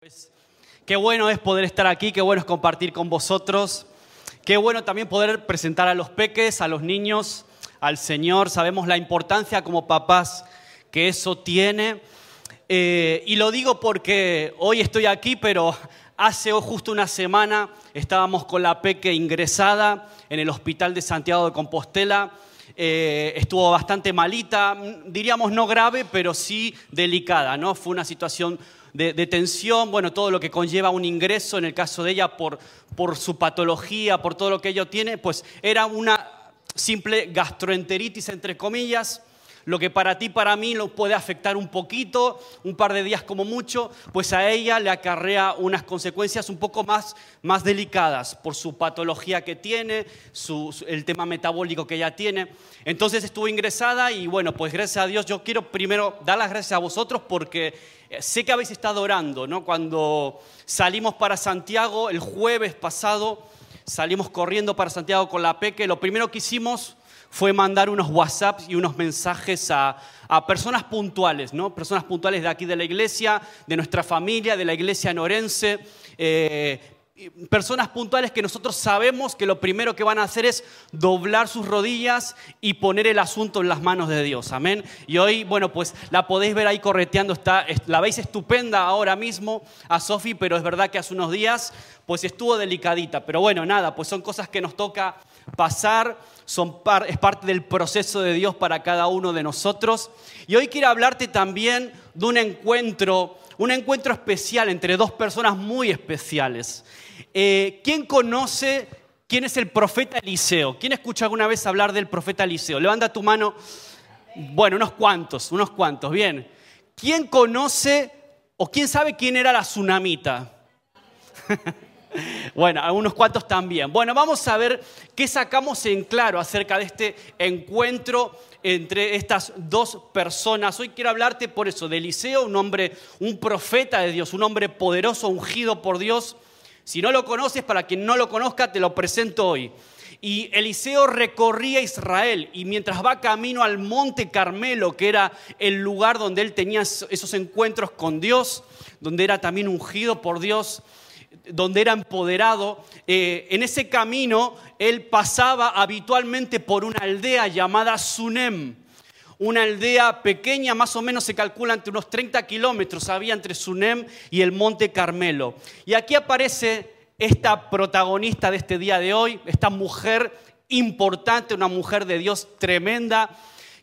Pues, qué bueno es poder estar aquí, qué bueno es compartir con vosotros, qué bueno también poder presentar a los peques, a los niños, al Señor. Sabemos la importancia como papás que eso tiene. Eh, y lo digo porque hoy estoy aquí, pero hace justo una semana estábamos con la peque ingresada en el Hospital de Santiago de Compostela. Eh, estuvo bastante malita, diríamos no grave, pero sí delicada, ¿no? Fue una situación de, tensión, bueno, todo lo que conlleva un ingreso, en el caso de ella, por, por su patología, por todo lo que ella tiene, pues era una simple gastroenteritis, entre comillas, lo que para ti, para mí, lo puede afectar un poquito, un par de días como mucho, pues a ella le acarrea unas consecuencias un poco más, más delicadas por su patología que tiene, el tema metabólico que ella tiene. Entonces estuvo ingresada y bueno, pues gracias a Dios yo quiero primero dar las gracias a vosotros porque eh, sé que habéis estado orando, ¿no? Cuando salimos para Santiago el jueves pasado, salimos corriendo para Santiago con la Peque, lo primero que hicimos fue mandar unos WhatsApps y unos mensajes a, personas puntuales, ¿no? Personas puntuales de aquí de la iglesia, de nuestra familia, de la iglesia norense. Eh, personas puntuales que nosotros sabemos que lo primero que van a hacer es doblar sus rodillas y poner el asunto en las manos de Dios. Amén. Y hoy, bueno, pues la podéis ver ahí correteando, está, la veis estupenda ahora mismo a Sofi, pero es verdad que hace unos días pues estuvo delicadita. Pero bueno, nada, pues son cosas que nos toca pasar, es parte del proceso de Dios para cada uno de nosotros. Y hoy quiero hablarte también de un encuentro, un encuentro especial entre dos personas muy especiales. Eh, ¿Quién conoce quién es el profeta Eliseo? ¿Quién escucha alguna vez hablar del profeta Eliseo? Levanta tu mano. Bueno, unos cuantos, unos cuantos, bien. ¿Quién conoce o quién sabe quién era la tsunamita? Bueno, algunos cuantos también. Bueno, vamos a ver qué sacamos en claro acerca de este encuentro entre estas dos personas. Hoy quiero hablarte por eso de Eliseo, un hombre, un profeta de Dios, un hombre poderoso, ungido por Dios. Si no lo conoces, para quien no lo conozca, te lo presento hoy. Y Eliseo recorría Israel y mientras va camino al monte Carmelo, que era el lugar donde él tenía esos encuentros con Dios, donde era también ungido por Dios, donde era empoderado, eh, en ese camino él pasaba habitualmente por una aldea llamada Sunem, una aldea pequeña, más o menos se calcula entre unos 30 kilómetros, había entre Sunem y el Monte Carmelo. Y aquí aparece esta protagonista de este día de hoy, esta mujer importante, una mujer de Dios tremenda,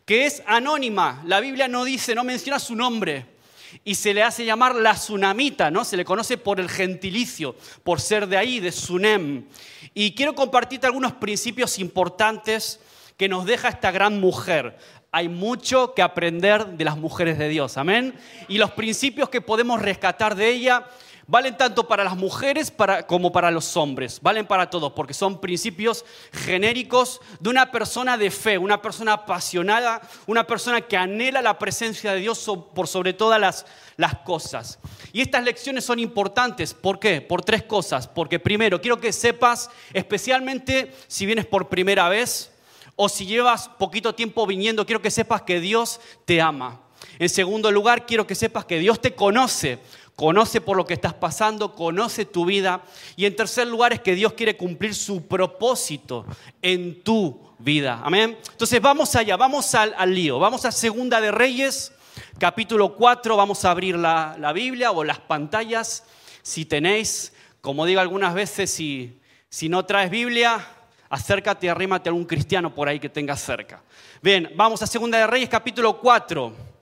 que es anónima. La Biblia no dice, no menciona su nombre y se le hace llamar la Tsunamita, ¿no? Se le conoce por el gentilicio, por ser de ahí, de Sunem. Y quiero compartirte algunos principios importantes que nos deja esta gran mujer. Hay mucho que aprender de las mujeres de Dios, amén. Y los principios que podemos rescatar de ella Valen tanto para las mujeres como para los hombres, valen para todos, porque son principios genéricos de una persona de fe, una persona apasionada, una persona que anhela la presencia de Dios por sobre todas las, las cosas. Y estas lecciones son importantes, ¿por qué? Por tres cosas. Porque primero, quiero que sepas, especialmente si vienes por primera vez o si llevas poquito tiempo viniendo, quiero que sepas que Dios te ama. En segundo lugar, quiero que sepas que Dios te conoce conoce por lo que estás pasando, conoce tu vida. Y en tercer lugar es que Dios quiere cumplir su propósito en tu vida. Amén. Entonces vamos allá, vamos al, lío. Vamos a Segunda de Reyes, capítulo 4. Vamos a abrir la, Biblia o las pantallas si tenéis. Como digo algunas veces, si, si no traes Biblia, acércate y arrímate a algún cristiano por ahí que tengas cerca. Bien, vamos a Segunda de Reyes, capítulo 4.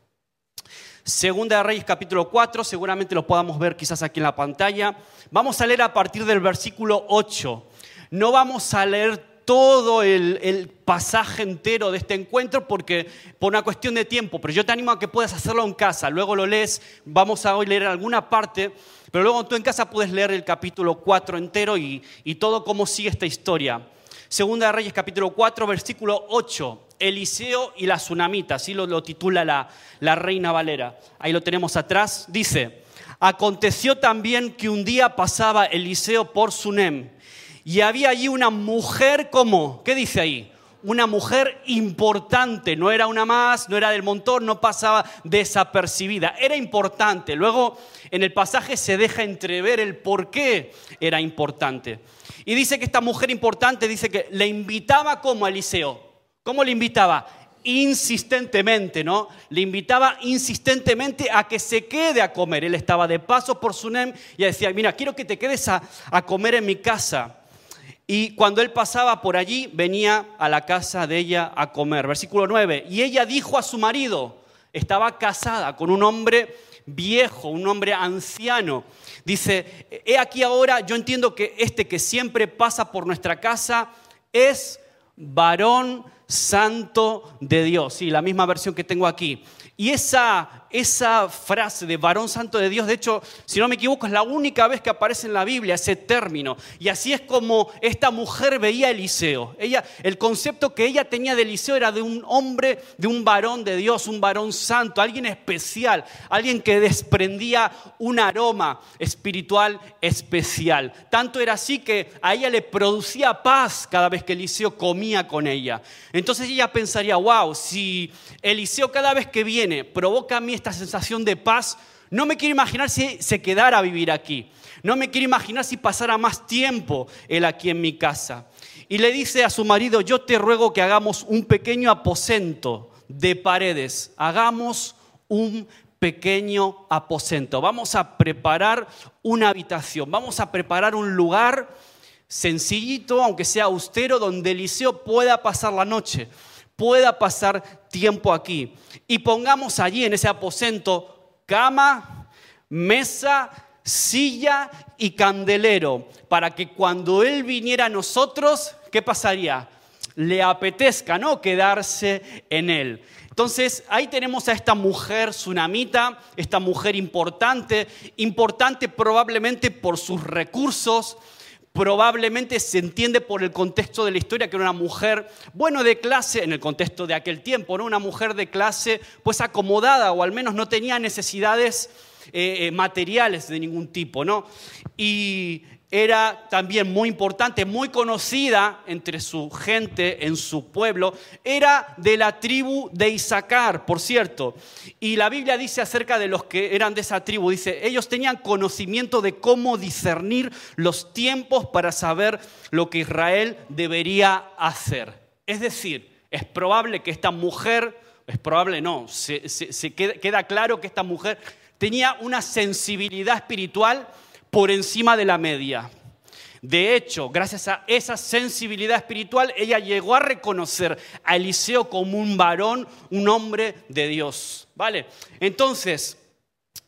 Segunda de Reyes capítulo 4, seguramente lo podamos ver quizás aquí en la pantalla. Vamos a leer a partir del versículo 8. No vamos a leer todo el, pasaje entero de este encuentro porque por una cuestión de tiempo, pero yo te animo a que puedas hacerlo en casa, luego lo lees, vamos a hoy leer alguna parte, pero luego tú en casa puedes leer el capítulo 4 entero y, y todo cómo sigue esta historia. Segunda de Reyes capítulo 4, versículo 8. Eliseo y la tsunamita, así lo, titula la, la Reina Valera. Ahí lo tenemos atrás. Dice, aconteció también que un día pasaba Eliseo por Sunem y había allí una mujer como, ¿qué dice ahí? Una mujer importante, no era una más, no era del montón, no pasaba desapercibida, era importante. Luego en el pasaje se deja entrever el por qué era importante. Y dice que esta mujer importante, dice que le invitaba como a Eliseo. ¿Cómo le invitaba? Insistentemente, ¿no? Le invitaba insistentemente a que se quede a comer. Él estaba de paso por Sunem y decía, mira, quiero que te quedes a, a comer en mi casa. Y cuando él pasaba por allí, venía a la casa de ella a comer. Versículo 9. Y ella dijo a su marido, estaba casada con un hombre viejo, un hombre anciano. Dice, he aquí ahora, yo entiendo que este que siempre pasa por nuestra casa es varón santo de Dios. Sí, la misma versión que tengo aquí. Y esa, esa frase de varón santo de Dios, de hecho, si no me equivoco, es la única vez que aparece en la Biblia ese término. Y así es como esta mujer veía a Eliseo. Ella, el concepto que ella tenía de Eliseo era de un hombre, de un varón de Dios, un varón santo, alguien especial, alguien que desprendía un aroma espiritual especial. Tanto era así que a ella le producía paz cada vez que Eliseo comía con ella. Entonces ella pensaría, wow, si Eliseo cada vez que viene, provoca mí esta sensación de paz, no me quiero imaginar si se quedara a vivir aquí. No me quiero imaginar si pasara más tiempo él aquí en mi casa. Y le dice a su marido, yo te ruego que hagamos un pequeño aposento de paredes. Hagamos un pequeño aposento. Vamos a preparar una habitación. Vamos a preparar un lugar sencillito, aunque sea austero, donde Eliseo pueda pasar la noche pueda pasar tiempo aquí. Y pongamos allí en ese aposento cama, mesa, silla y candelero, para que cuando Él viniera a nosotros, ¿qué pasaría? Le apetezca, ¿no? Quedarse en Él. Entonces ahí tenemos a esta mujer tsunamita, esta mujer importante, importante probablemente por sus recursos, probablemente se entiende por el contexto de la historia que era una mujer, bueno, de clase, en el contexto de aquel tiempo, ¿no? Una mujer de clase, pues acomodada, o al menos no tenía necesidades eh, eh, materiales de ningún tipo, ¿no? Y era también muy importante, muy conocida entre su gente, en su pueblo. Era de la tribu de Isaacar, por cierto. Y la Biblia dice acerca de los que eran de esa tribu, dice, ellos tenían conocimiento de cómo discernir los tiempos para saber lo que Israel debería hacer. Es decir, es probable que esta mujer, es probable no, se, queda, queda claro que esta mujer tenía una sensibilidad espiritual por encima de la media. De hecho, gracias a esa sensibilidad espiritual, ella llegó a reconocer a Eliseo como un varón, un hombre de Dios. ¿Vale? Entonces,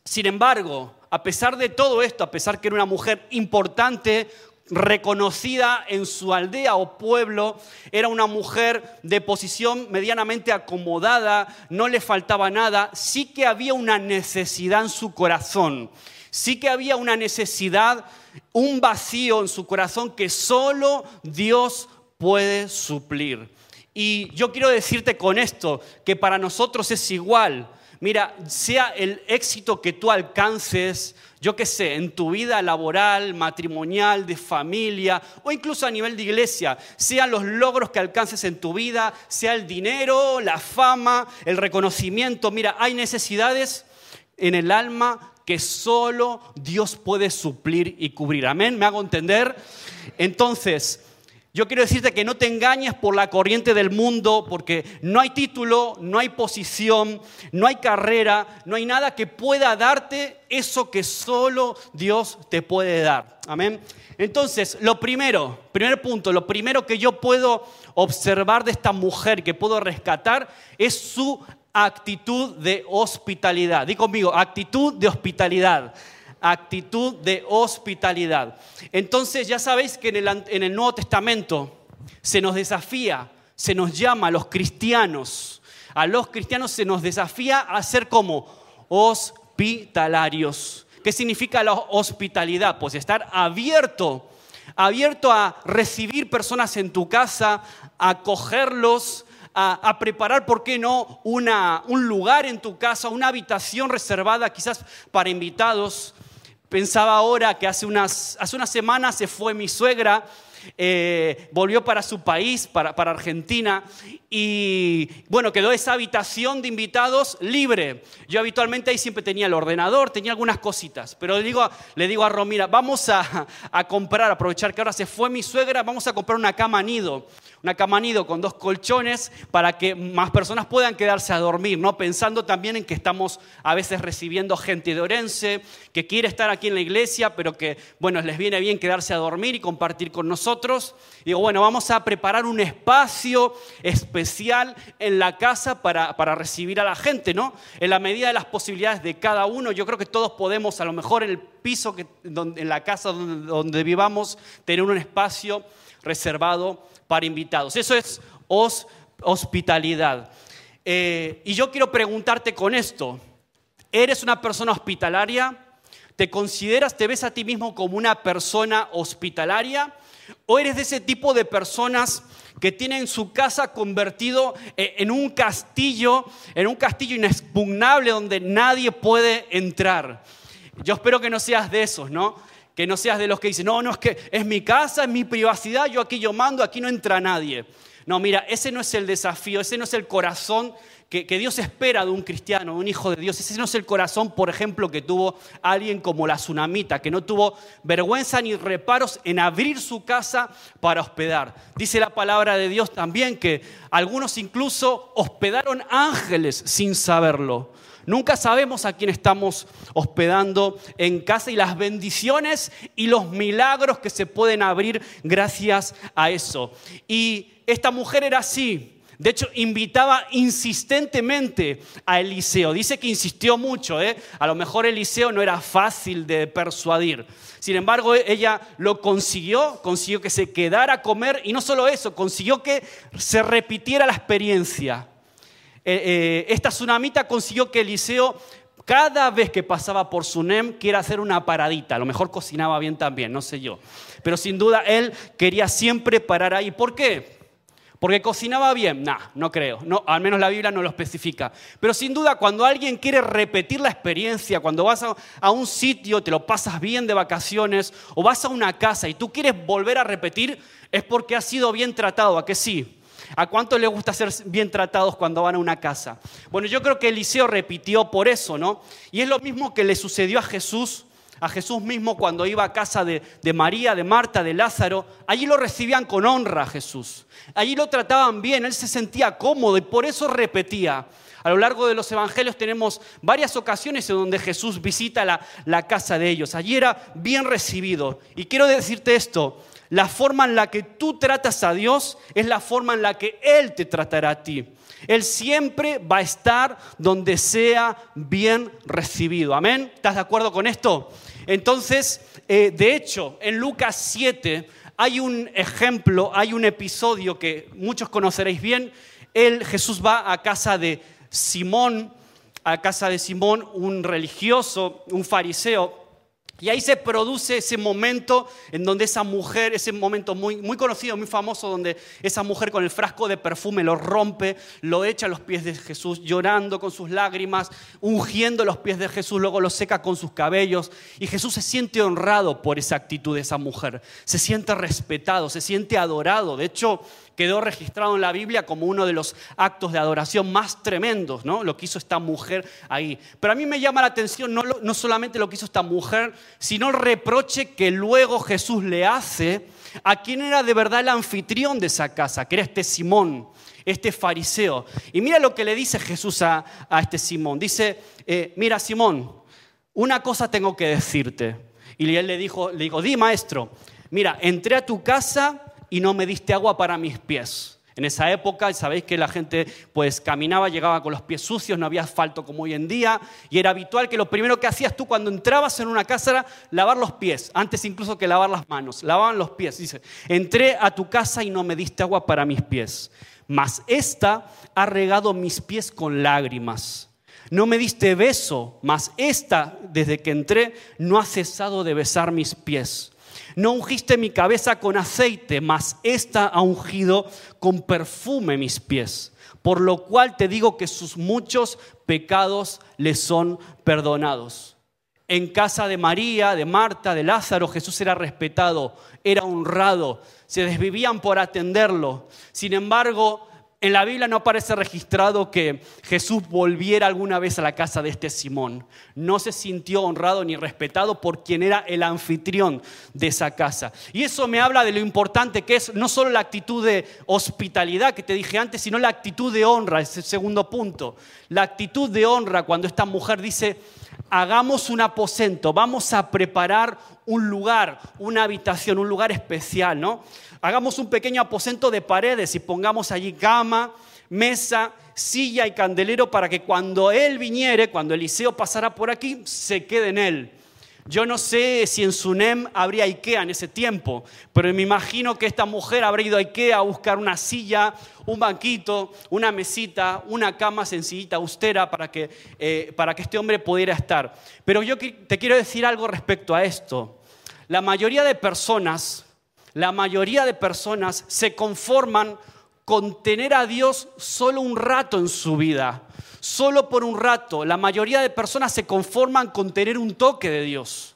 sin embargo, a pesar de todo esto, a pesar que era una mujer importante, reconocida en su aldea o pueblo, era una mujer de posición medianamente acomodada, no le faltaba nada, sí que había una necesidad en su corazón sí que había una necesidad, un vacío en su corazón que solo Dios puede suplir. Y yo quiero decirte con esto que para nosotros es igual. Mira, sea el éxito que tú alcances, yo qué sé, en tu vida laboral, matrimonial, de familia o incluso a nivel de iglesia, sean los logros que alcances en tu vida, sea el dinero, la fama, el reconocimiento. Mira, hay necesidades en el alma que solo Dios puede suplir y cubrir. Amén, ¿me hago entender? Entonces, yo quiero decirte que no te engañes por la corriente del mundo, porque no hay título, no hay posición, no hay carrera, no hay nada que pueda darte eso que solo Dios te puede dar. Amén. Entonces, lo primero, primer punto, lo primero que yo puedo observar de esta mujer, que puedo rescatar, es su actitud de hospitalidad. Di conmigo, actitud de hospitalidad. Actitud de hospitalidad. Entonces ya sabéis que en el, Nuevo Testamento se nos desafía, se nos llama a los cristianos, a los cristianos se nos desafía a ser como hospitalarios. ¿Qué significa la hospitalidad? Pues estar abierto, abierto a recibir personas en tu casa, acogerlos, a, preparar, ¿por qué no?, una, un lugar en tu casa, una habitación reservada quizás para invitados. Pensaba ahora que hace unas, hace unas semanas se fue mi suegra eh, volvió para su país, para, para Argentina, y bueno, quedó esa habitación de invitados libre. Yo habitualmente ahí siempre tenía el ordenador, tenía algunas cositas, pero le digo, le digo a Romira, vamos a, a comprar, aprovechar que ahora se fue mi suegra, vamos a comprar una cama nido una cama nido con dos colchones para que más personas puedan quedarse a dormir, ¿no? Pensando también en que estamos a veces recibiendo gente de Orense que quiere estar aquí en la iglesia, pero que, bueno, les viene bien quedarse a dormir y compartir con nosotros. digo, bueno, vamos a preparar un espacio especial en la casa para, para recibir a la gente, ¿no? En la medida de las posibilidades de cada uno, yo creo que todos podemos, a lo mejor en el piso, que, en la casa donde, donde vivamos, tener un espacio reservado para invitados. Eso es hospitalidad. Eh, y yo quiero preguntarte con esto, ¿eres una persona hospitalaria? ¿Te consideras, te ves a ti mismo como una persona hospitalaria? ¿O eres de ese tipo de personas que tienen su casa convertido eh, en un castillo, en un castillo inexpugnable donde nadie puede entrar? Yo espero que no seas de esos, ¿no? que no seas de los que dicen, no, no, es que es mi casa, es mi privacidad, yo aquí yo mando, aquí no entra nadie. No, mira, ese no es el desafío, ese no es el corazón que, Dios espera de un cristiano, de un hijo de Dios. Ese no es el corazón, por ejemplo, que tuvo alguien como la tsunamita, que no tuvo vergüenza ni reparos en abrir su casa para hospedar. Dice la palabra de Dios también que algunos incluso hospedaron ángeles sin saberlo. Nunca sabemos a quién estamos hospedando en casa y las bendiciones y los milagros que se pueden abrir gracias a eso. Y esta mujer era así. De hecho, invitaba insistentemente a Eliseo. Dice que insistió mucho. ¿eh? A lo mejor Eliseo no era fácil de persuadir. Sin embargo, ella lo consiguió, consiguió que se quedara a comer y no solo eso, consiguió que se repitiera la experiencia. Eh, eh, esta tsunamita consiguió que Eliseo, cada vez que pasaba por Sunem, quiera hacer una paradita. A lo mejor cocinaba bien también, no sé yo. Pero sin duda él quería siempre parar ahí. ¿Por qué? Porque cocinaba bien, nah, no creo, no, al menos la Biblia no lo especifica. Pero sin duda, cuando alguien quiere repetir la experiencia, cuando vas a, un sitio, te lo pasas bien de vacaciones, o vas a una casa y tú quieres volver a repetir, es porque has sido bien tratado, ¿a que sí? ¿A cuánto le gusta ser bien tratados cuando van a una casa? Bueno, yo creo que Eliseo repitió por eso, ¿no? Y es lo mismo que le sucedió a Jesús, a Jesús mismo cuando iba a casa de, María, de Marta, de Lázaro. Allí lo recibían con honra a Jesús. Allí lo trataban bien, él se sentía cómodo y por eso repetía. A lo largo de los evangelios tenemos varias ocasiones en donde Jesús visita la, la, casa de ellos. Allí era bien recibido. Y quiero decirte esto, la forma en la que tú tratas a Dios es la forma en la que Él te tratará a ti. Él siempre va a estar donde sea bien recibido. Amén. ¿Estás de acuerdo con esto? Entonces, eh, de hecho, en Lucas 7 hay un ejemplo, hay un episodio que muchos conoceréis bien. Él, Jesús va a casa de Simón, a casa de Simón, un religioso, un fariseo, y ahí se produce ese momento en donde esa mujer, ese momento muy, muy conocido, muy famoso, donde esa mujer con el frasco de perfume lo rompe, lo echa a los pies de Jesús, llorando con sus lágrimas, ungiendo los pies de Jesús, luego lo seca con sus cabellos. Y Jesús se siente honrado por esa actitud de esa mujer, se siente respetado, se siente adorado. De hecho, quedó registrado en la Biblia como uno de los actos de adoración más tremendos, ¿no? Lo que hizo esta mujer ahí. Pero a mí me llama la atención no, no solamente lo que hizo esta mujer, sino el reproche que luego Jesús le hace a quien era de verdad el anfitrión de esa casa, que era este Simón, este fariseo. Y mira lo que le dice Jesús a, este Simón. Dice, eh, mira Simón, una cosa tengo que decirte. Y él le dijo, le dijo, di maestro, mira, entré a tu casa y no me diste agua para mis pies. En esa época, sabéis que la gente pues caminaba, llegaba con los pies sucios, no había asfalto como hoy en día, y era habitual que lo primero que hacías tú cuando entrabas en una casa era lavar los pies, antes incluso que lavar las manos, lavaban los pies. Dice, entré a tu casa y no me diste agua para mis pies, mas esta ha regado mis pies con lágrimas. No me diste beso, mas esta, desde que entré, no ha cesado de besar mis pies. No ungiste mi cabeza con aceite, mas esta ha ungido con perfume mis pies. Por lo cual te digo que sus muchos pecados le son perdonados. en casa de María, de Marta, de Lázaro, Jesús era respetado, era honrado, se desvivían por atenderlo. Sin embargo, en la Biblia no aparece registrado que Jesús volviera alguna vez a la casa de este Simón. No se sintió honrado ni respetado por quien era el anfitrión de esa casa. Y eso me habla de lo importante que es no solo la actitud de hospitalidad que te dije antes, sino la actitud de honra, es el segundo punto. La actitud de honra cuando esta mujer dice, hagamos un aposento, vamos a preparar un lugar, una habitación, un lugar especial, ¿no? Hagamos un pequeño aposento de paredes y pongamos allí cama, mesa, silla y candelero para que cuando él viniere, cuando Eliseo pasara por aquí, se quede en él. Yo no sé si en Sunem habría Ikea en ese tiempo, pero me imagino que esta mujer habrá ido a Ikea a buscar una silla, un banquito, una mesita, una cama sencillita, austera, para que, eh, para que este hombre pudiera estar. Pero yo te quiero decir algo respecto a esto. La mayoría de personas la mayoría de personas se conforman con tener a Dios solo un rato en su vida, solo por un rato. La mayoría de personas se conforman con tener un toque de Dios.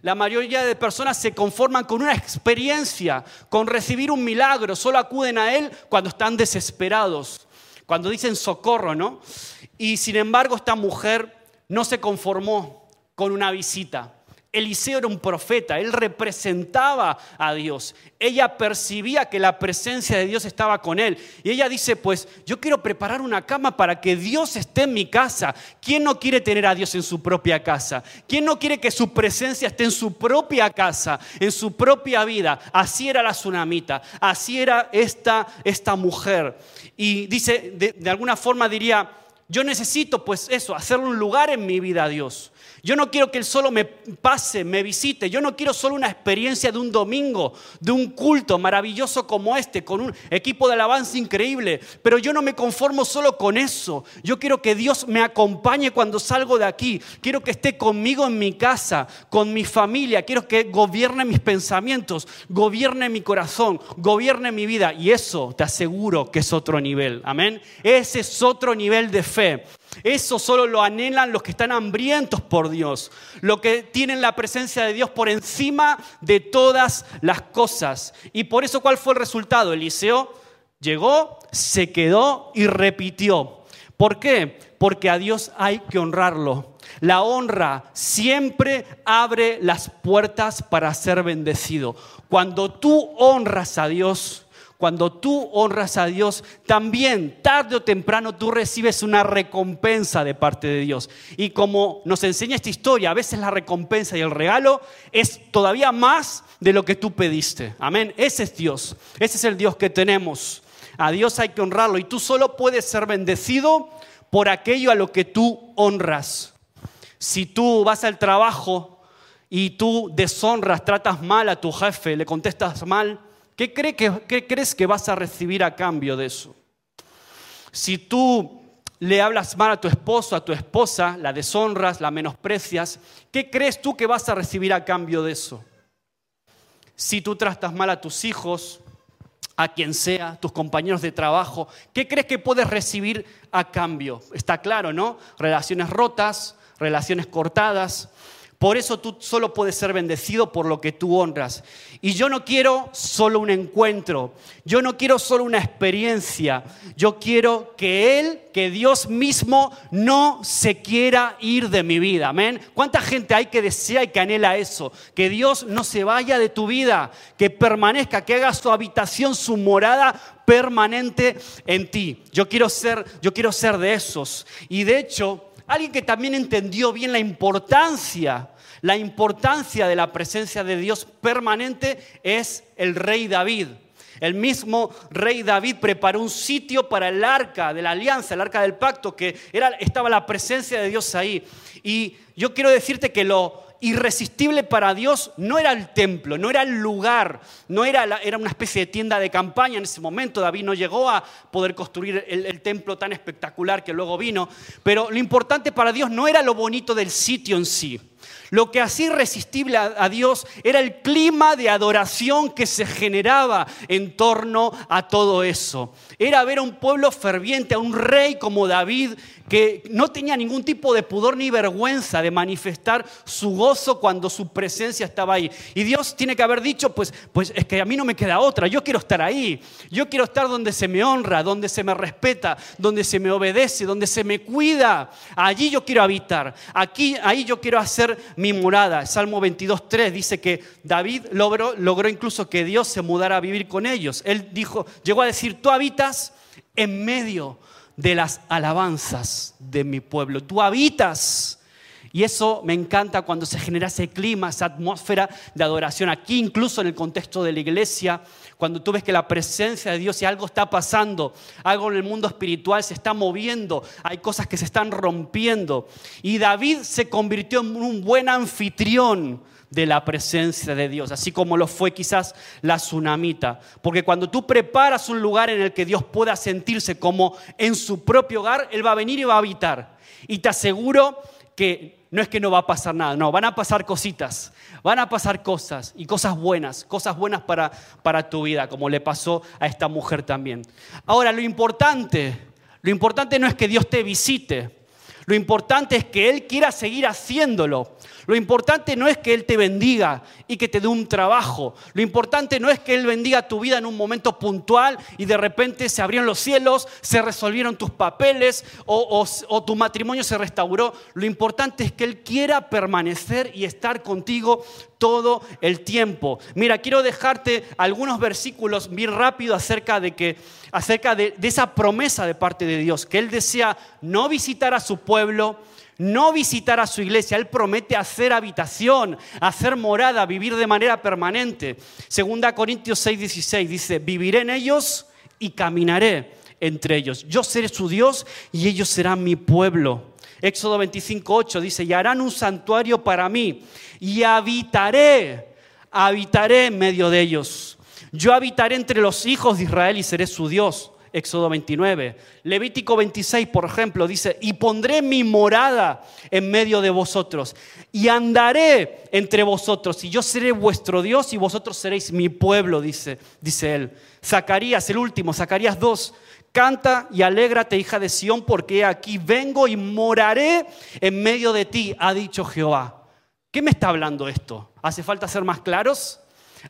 La mayoría de personas se conforman con una experiencia, con recibir un milagro. Solo acuden a Él cuando están desesperados, cuando dicen socorro, ¿no? Y sin embargo esta mujer no se conformó con una visita. Eliseo era un profeta, él representaba a Dios. Ella percibía que la presencia de Dios estaba con él. Y ella dice, pues yo quiero preparar una cama para que Dios esté en mi casa. ¿Quién no quiere tener a Dios en su propia casa? ¿Quién no quiere que su presencia esté en su propia casa, en su propia vida? Así era la tsunamita, así era esta, esta mujer. Y dice, de, de alguna forma diría, yo necesito pues eso, hacer un lugar en mi vida a Dios. Yo no quiero que Él solo me pase, me visite. Yo no quiero solo una experiencia de un domingo, de un culto maravilloso como este, con un equipo de alabanza increíble. Pero yo no me conformo solo con eso. Yo quiero que Dios me acompañe cuando salgo de aquí. Quiero que esté conmigo en mi casa, con mi familia. Quiero que gobierne mis pensamientos, gobierne mi corazón, gobierne mi vida. Y eso te aseguro que es otro nivel. Amén. Ese es otro nivel de fe. Eso solo lo anhelan los que están hambrientos por Dios, los que tienen la presencia de Dios por encima de todas las cosas. Y por eso, ¿cuál fue el resultado? Eliseo llegó, se quedó y repitió. ¿Por qué? Porque a Dios hay que honrarlo. La honra siempre abre las puertas para ser bendecido. Cuando tú honras a Dios, cuando tú honras a Dios, también tarde o temprano tú recibes una recompensa de parte de Dios. Y como nos enseña esta historia, a veces la recompensa y el regalo es todavía más de lo que tú pediste. Amén. Ese es Dios. Ese es el Dios que tenemos. A Dios hay que honrarlo y tú solo puedes ser bendecido por aquello a lo que tú honras. Si tú vas al trabajo y tú deshonras, tratas mal a tu jefe, le contestas mal, ¿Qué, crees que vas a recibir a cambio de eso? Si tú le hablas mal a tu esposo, a tu esposa, la deshonras, la menosprecias, ¿qué crees tú que vas a recibir a cambio de eso? Si tú tratas mal a tus hijos, a quien sea, tus compañeros de trabajo, ¿qué crees que puedes recibir a cambio? Está claro, ¿no? Relaciones rotas, relaciones cortadas, por eso tú solo puedes ser bendecido por lo que tú honras. Y yo no quiero solo un encuentro, yo no quiero solo una experiencia, yo quiero que Él, que Dios mismo no se quiera ir de mi vida. Amén. ¿Cuánta gente hay que desea y que anhela eso? Que Dios no se vaya de tu vida, que permanezca, que haga su habitación, su morada permanente en ti. Yo quiero ser, yo quiero ser de esos. Y de hecho, Alguien que también entendió bien la importancia, la importancia de la presencia de Dios permanente es el rey David. El mismo rey David preparó un sitio para el arca de la alianza, el arca del pacto, que era, estaba la presencia de Dios ahí. Y yo quiero decirte que lo, irresistible para Dios no era el templo, no era el lugar, no era, era una especie de tienda de campaña en ese momento. David no llegó a poder construir el, el templo tan espectacular que luego vino, pero lo importante para Dios no era lo bonito del sitio en sí. Lo que hacía irresistible a, Dios era el clima de adoración que se generaba en torno a todo eso. Era ver a un pueblo ferviente, a un rey como David, que no tenía ningún tipo de pudor ni vergüenza de manifestar su gozo cuando su presencia estaba ahí. Y Dios tiene que haber dicho, pues, pues es que a mí no me queda otra, yo quiero estar ahí, yo quiero estar donde se me honra, donde se me respeta, donde se me obedece, donde se me cuida. Allí yo quiero habitar, aquí, ahí yo quiero hacer mi morada. Salmo 22.3 dice que David logró, logró incluso que Dios se mudara a vivir con ellos. Él dijo, llegó a decir, tú habitas en medio de las alabanzas de mi pueblo. Tú habitas. Y eso me encanta cuando se genera ese clima, esa atmósfera de adoración. Aquí, incluso en el contexto de la iglesia, cuando tú ves que la presencia de Dios y algo está pasando, algo en el mundo espiritual se está moviendo, hay cosas que se están rompiendo. Y David se convirtió en un buen anfitrión de la presencia de Dios, así como lo fue quizás la tsunamita. Porque cuando tú preparas un lugar en el que Dios pueda sentirse como en su propio hogar, Él va a venir y va a habitar. Y te aseguro que no es que no va a pasar nada, no, van a pasar cositas, van a pasar cosas y cosas buenas, cosas buenas para, para tu vida, como le pasó a esta mujer también. Ahora, lo importante, lo importante no es que Dios te visite, lo importante es que Él quiera seguir haciéndolo. Lo importante no es que Él te bendiga y que te dé un trabajo. Lo importante no es que Él bendiga tu vida en un momento puntual y de repente se abrieron los cielos, se resolvieron tus papeles o, tu matrimonio se restauró. Lo importante es que Él quiera permanecer y estar contigo todo el tiempo. Mira, quiero dejarte algunos versículos bien rápido acerca de que acerca de, esa promesa de parte de Dios, que Él desea no visitar a su pueblo, no visitar a su iglesia. Él promete hacer habitación, hacer morada, vivir de manera permanente. Segunda Corintios 6, 16 dice, viviré en ellos y caminaré entre ellos. Yo seré su Dios y ellos serán mi pueblo. Éxodo 25, 8 dice, y harán un santuario para mí y habitaré, habitaré en medio de ellos. Yo habitaré entre los hijos de Israel y seré su Dios. Éxodo 29. Levítico 26, por ejemplo, dice, y pondré mi morada en medio de vosotros, y andaré entre vosotros, y yo seré vuestro Dios, y vosotros seréis mi pueblo, dice, dice él. Zacarías, el último, Zacarías 2, Canta y alégrate, hija de Sión, porque aquí vengo y moraré en medio de ti, ha dicho Jehová. ¿Qué me está hablando esto? ¿Hace falta ser más claros?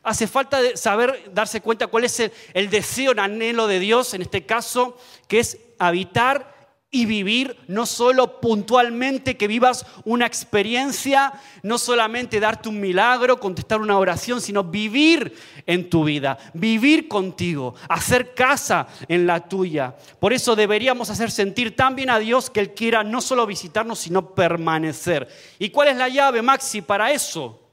¿Hace falta saber, darse cuenta cuál es el, deseo, el anhelo de Dios en este caso, que es habitar y vivir, no solo puntualmente que vivas una experiencia, no solamente darte un milagro, contestar una oración, sino vivir en tu vida, vivir contigo, hacer casa en la tuya. Por eso deberíamos hacer sentir tan bien a Dios que Él quiera no solo visitarnos, sino permanecer. ¿Y cuál es la llave, Maxi, para eso?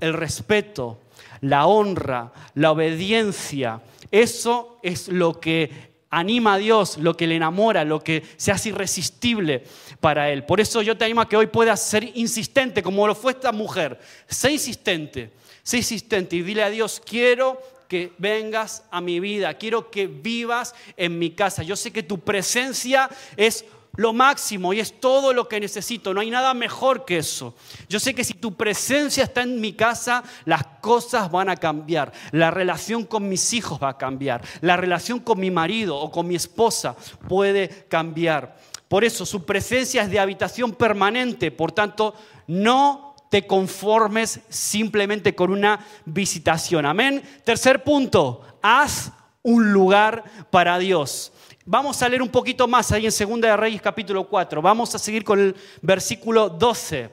El respeto, la honra, la obediencia. Eso es lo que anima a Dios, lo que le enamora, lo que se hace irresistible para Él. Por eso yo te animo a que hoy puedas ser insistente, como lo fue esta mujer. Sé insistente, sé insistente y dile a Dios, quiero que vengas a mi vida, quiero que vivas en mi casa. Yo sé que tu presencia es lo máximo y es todo lo que necesito. No hay nada mejor que eso. Yo sé que si tu presencia está en mi casa, las cosas van a cambiar. La relación con mis hijos va a cambiar. La relación con mi marido o con mi esposa puede cambiar. Por eso su presencia es de habitación permanente. Por tanto, no te conformes simplemente con una visitación. Amén. Tercer punto, haz un lugar para Dios. Vamos a leer un poquito más ahí en Segunda de Reyes capítulo 4. Vamos a seguir con el versículo 12.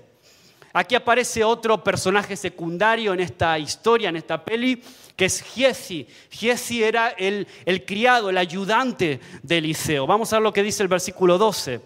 Aquí aparece otro personaje secundario en esta historia, en esta peli, que es Giesi. Giesi era el, criado, el ayudante de Eliseo. Vamos a ver lo que dice el versículo 12.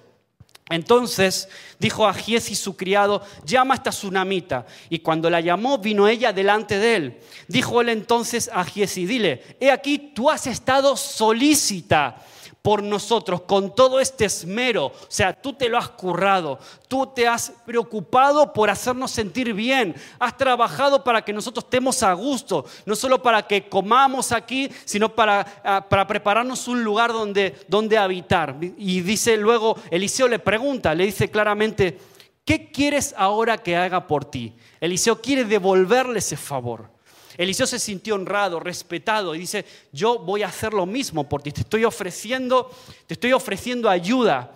Entonces dijo a Giesi su criado, llama a esta tsunamita. Y cuando la llamó, vino ella delante de él. Dijo él entonces a Giesi, dile, he aquí, tú has estado solícita por nosotros con todo este esmero. O sea, tú te lo has currado, tú te has preocupado por hacernos sentir bien, has trabajado para que nosotros estemos a gusto, no solo para que comamos aquí, sino para, ah, para prepararnos un lugar donde, donde habitar. Y dice luego, Eliseo le pregunta, le dice claramente, ¿qué quieres ahora que haga por ti? Eliseo quiere devolverle ese favor. Eliseo se sintió honrado, respetado y dice, yo voy a hacer lo mismo por ti, te estoy ofreciendo, te estoy ofreciendo ayuda.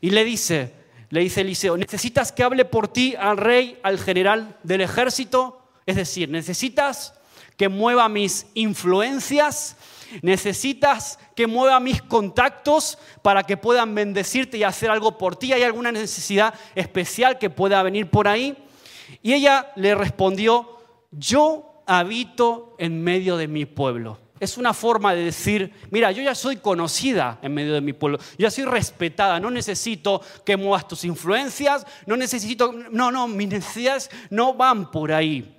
Y le dice, le dice Eliseo, ¿necesitas que hable por ti al rey, al general del ejército? Es decir, ¿necesitas que mueva mis influencias? ¿Necesitas que mueva mis contactos para que puedan bendecirte y hacer algo por ti? ¿Hay alguna necesidad especial que pueda venir por ahí? Y ella le respondió, yo habito en medio de mi pueblo es una forma de decir, mira, yo ya soy conocida en medio de mi pueblo, yo ya soy respetada, no necesito que muevas tus influencias, no necesito, no, no, mis necesidades no van por ahí.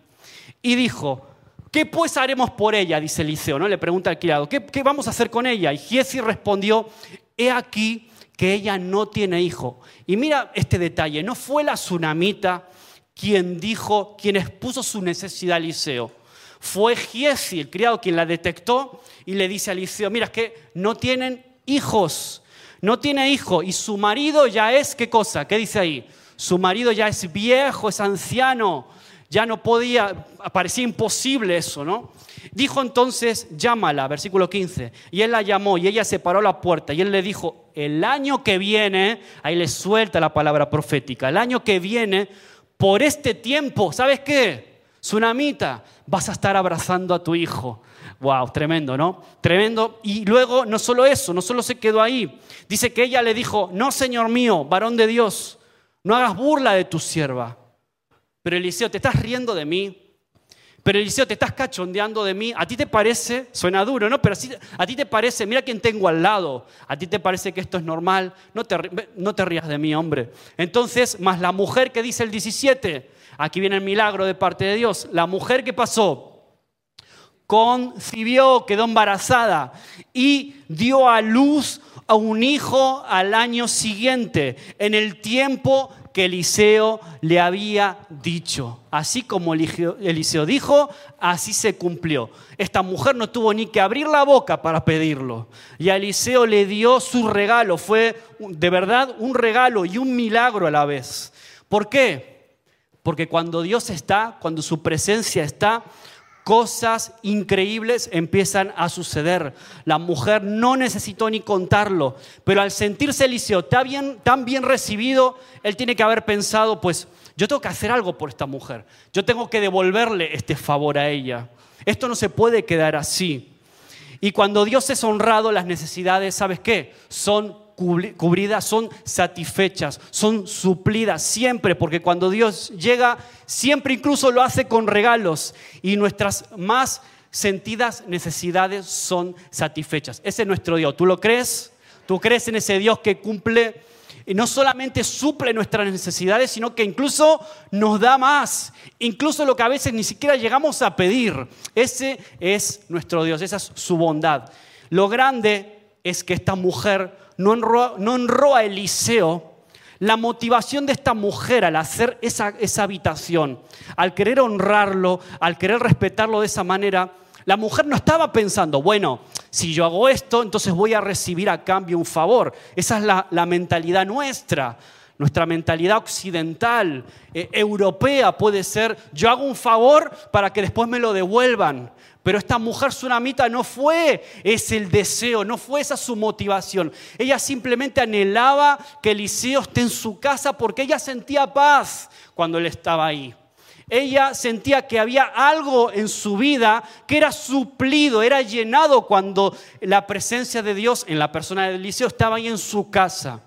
Y dijo, ¿qué pues haremos por ella? Dice Eliseo, ¿no? Le pregunta al criado, ¿qué, qué vamos a hacer con ella? Y Giesi respondió, he aquí que ella no tiene hijo. Y mira este detalle, no fue la tsunamita quien dijo, quien expuso su necesidad a Eliseo fue Giesi, el criado, quien la detectó y le dice a Eliseo, mira, es que no tienen hijos, no tiene hijo y su marido ya es, ¿qué cosa? ¿Qué dice ahí? Su marido ya es viejo, es anciano, ya no podía, parecía imposible eso, ¿no? Dijo entonces, llámala, versículo 15, y él la llamó y ella se paró la puerta y él le dijo, el año que viene, ahí le suelta la palabra profética, el año que viene, por este tiempo, ¿sabes qué? Tsunamita, vas a estar abrazando a tu hijo. Wow, tremendo, ¿no? Tremendo. Y luego, no solo eso, no solo se quedó ahí. Dice que ella le dijo, no, Señor mío, varón de Dios, no hagas burla de tu sierva. Pero Eliseo, ¿te estás riendo de mí? Pero Eliseo, ¿te estás cachondeando de mí? ¿A ti te parece? Suena duro, ¿no? Pero a ti te parece, mira quién tengo al lado. ¿A ti te parece que esto es normal? No te, no te rías de mí, hombre. Entonces, más la mujer que dice el 17, Aquí viene el milagro de parte de Dios. La mujer que pasó concibió, quedó embarazada y dio a luz a un hijo al año siguiente, en el tiempo que Eliseo le había dicho. Así como Eliseo dijo, así se cumplió. Esta mujer no tuvo ni que abrir la boca para pedirlo. Y a Eliseo le dio su regalo. Fue de verdad un regalo y un milagro a la vez. ¿Por qué? Porque cuando Dios está, cuando su presencia está, cosas increíbles empiezan a suceder. La mujer no necesitó ni contarlo, pero al sentirse Eliseo tan bien, tan bien recibido, él tiene que haber pensado, pues yo tengo que hacer algo por esta mujer, yo tengo que devolverle este favor a ella. Esto no se puede quedar así. Y cuando Dios es honrado, las necesidades, ¿sabes qué? Son cubridas, son satisfechas, son suplidas siempre, porque cuando Dios llega, siempre incluso lo hace con regalos y nuestras más sentidas necesidades son satisfechas. Ese es nuestro Dios. ¿Tú lo crees? ¿Tú crees en ese Dios que cumple y no solamente suple nuestras necesidades, sino que incluso nos da más, incluso lo que a veces ni siquiera llegamos a pedir. Ese es nuestro Dios, esa es su bondad. Lo grande es que esta mujer no honró, a Eliseo, la motivación de esta mujer al hacer esa, esa habitación, al querer honrarlo, al querer respetarlo de esa manera, la mujer no estaba pensando, bueno, si yo hago esto, entonces voy a recibir a cambio un favor. Esa es la, la mentalidad nuestra. Nuestra mentalidad occidental, eh, europea puede ser, yo hago un favor para que después me lo devuelvan. Pero esta mujer tsunamita no fue ese el deseo, no fue esa su motivación. Ella simplemente anhelaba que Eliseo esté en su casa porque ella sentía paz cuando él estaba ahí. Ella sentía que había algo en su vida que era suplido, era llenado cuando la presencia de Dios en la persona de Eliseo estaba ahí en su casa.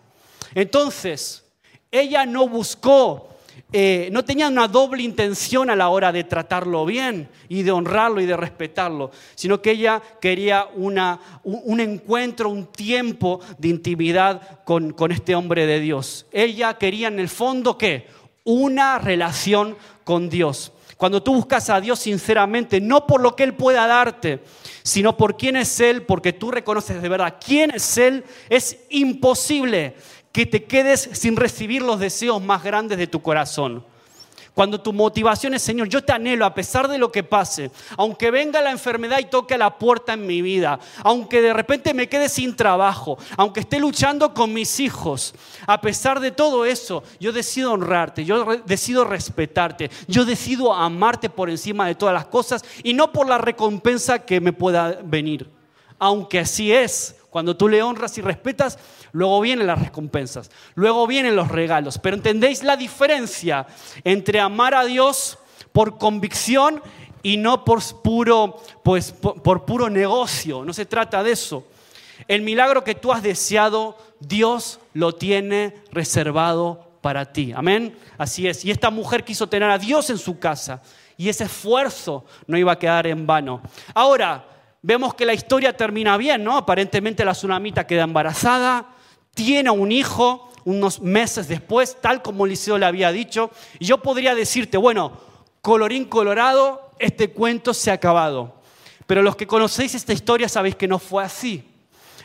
Entonces, ella no buscó, eh, no tenía una doble intención a la hora de tratarlo bien y de honrarlo y de respetarlo, sino que ella quería una, un, encuentro, un tiempo de intimidad con, con este hombre de Dios. Ella quería en el fondo qué? Una relación con Dios. Cuando tú buscas a Dios sinceramente, no por lo que Él pueda darte, sino por quién es Él, porque tú reconoces de verdad quién es Él, es imposible que te quedes sin recibir los deseos más grandes de tu corazón. Cuando tu motivación es, Señor, yo te anhelo a pesar de lo que pase, aunque venga la enfermedad y toque a la puerta en mi vida, aunque de repente me quede sin trabajo, aunque esté luchando con mis hijos, a pesar de todo eso, yo decido honrarte, yo decido respetarte, yo decido amarte por encima de todas las cosas y no por la recompensa que me pueda venir. Aunque así es, cuando tú le honras y respetas, luego vienen las recompensas, luego vienen los regalos. Pero entendéis la diferencia entre amar a Dios por convicción y no por puro, pues, por, puro negocio. No se trata de eso. El milagro que tú has deseado, Dios lo tiene reservado para ti. Amén. Así es. Y esta mujer quiso tener a Dios en su casa. Y ese esfuerzo no iba a quedar en vano. Ahora, vemos que la historia termina bien, ¿no? Aparentemente la tsunamita queda embarazada, tiene un hijo unos meses después, tal como Eliseo le había dicho. Y yo podría decirte, bueno, colorín colorado, este cuento se ha acabado. Pero los que conocéis esta historia sabéis que no fue así.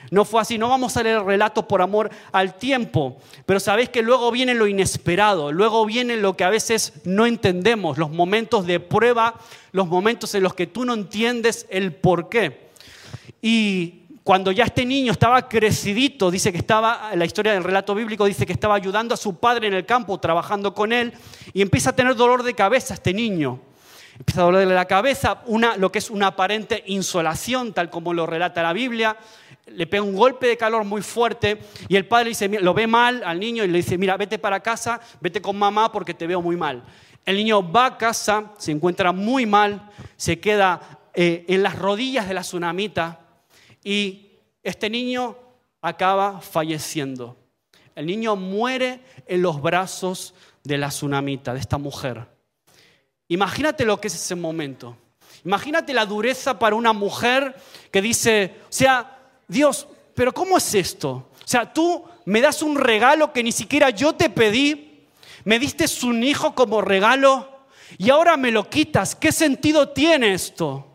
No fue así, no vamos a leer el relato por amor al tiempo, pero sabéis que luego viene lo inesperado, luego viene lo que a veces no entendemos, los momentos de prueba, los momentos en los que tú no entiendes el por qué. Y cuando ya este niño estaba crecidito, dice que estaba, la historia del relato bíblico dice que estaba ayudando a su padre en el campo, trabajando con él, y empieza a tener dolor de cabeza este niño. Empieza a dolerle la cabeza, una, lo que es una aparente insolación, tal como lo relata la Biblia le pega un golpe de calor muy fuerte y el padre lo ve mal al niño y le dice, mira, vete para casa, vete con mamá porque te veo muy mal. El niño va a casa, se encuentra muy mal, se queda eh, en las rodillas de la tsunamita y este niño acaba falleciendo. El niño muere en los brazos de la tsunamita, de esta mujer. Imagínate lo que es ese momento. Imagínate la dureza para una mujer que dice, o sea, Dios, pero ¿cómo es esto? O sea, tú me das un regalo que ni siquiera yo te pedí, me diste un hijo como regalo y ahora me lo quitas. ¿Qué sentido tiene esto?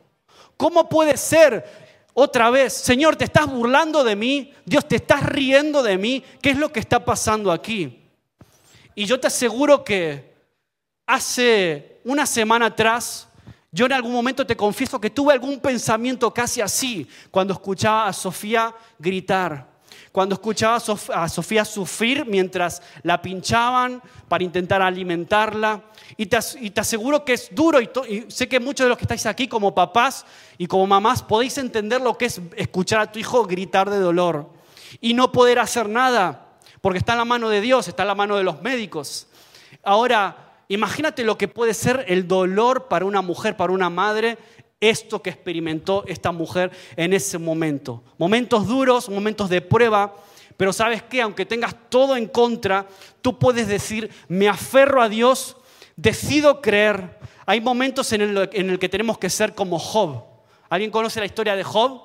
¿Cómo puede ser? Otra vez, Señor, ¿te estás burlando de mí? Dios, ¿te estás riendo de mí? ¿Qué es lo que está pasando aquí? Y yo te aseguro que hace una semana atrás yo en algún momento te confieso que tuve algún pensamiento casi así cuando escuchaba a Sofía gritar, cuando escuchaba a Sofía sufrir mientras la pinchaban para intentar alimentarla. Y te, aseguro que es duro y, y, sé que muchos de los que estáis aquí como papás y como mamás podéis entender lo que es escuchar a tu hijo gritar de dolor y no poder hacer nada, porque está en la mano de Dios, está en la mano de los médicos. Ahora, Imagínate lo que puede ser el dolor para una mujer, para una madre, esto que experimentó esta mujer en ese momento. Momentos duros, momentos de prueba, pero sabes qué, aunque tengas todo en contra, tú puedes decir, me aferro a Dios, decido creer. Hay momentos en el, en el que tenemos que ser como Job. ¿Alguien conoce la historia de Job?